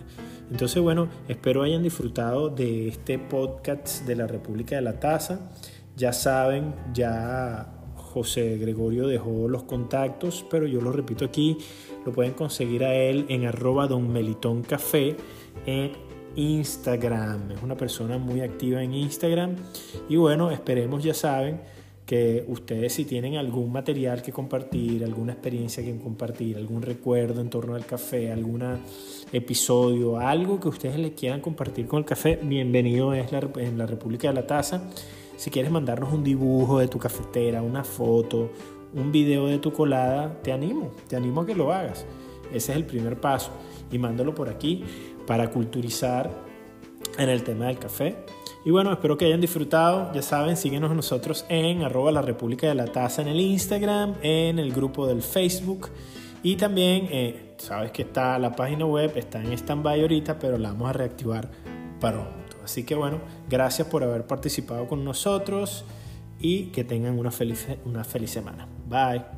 Entonces, bueno, espero hayan disfrutado de este podcast de la República de la Taza. Ya saben, ya José Gregorio dejó los contactos, pero yo lo repito aquí, lo pueden conseguir a él en arroba don Melitón Café en Instagram. Es una persona muy activa en Instagram. Y bueno, esperemos, ya saben, que ustedes si tienen algún material que compartir, alguna experiencia que compartir, algún recuerdo en torno al café, algún episodio, algo que ustedes le quieran compartir con el café, bienvenido es la, en la República de la Taza. Si quieres mandarnos un dibujo de tu cafetera, una foto, un video de tu colada, te animo, te animo a que lo hagas. Ese es el primer paso y mándalo por aquí para culturizar en el tema del café y bueno, espero que hayan disfrutado. Ya saben, síguenos nosotros en arroba la República de la Taza en el Instagram, en el grupo del Facebook. Y también, eh, sabes que está la página web, está en stand-by ahorita, pero la vamos a reactivar pronto. Así que bueno, gracias por haber participado con nosotros y que tengan una feliz, una feliz semana. Bye.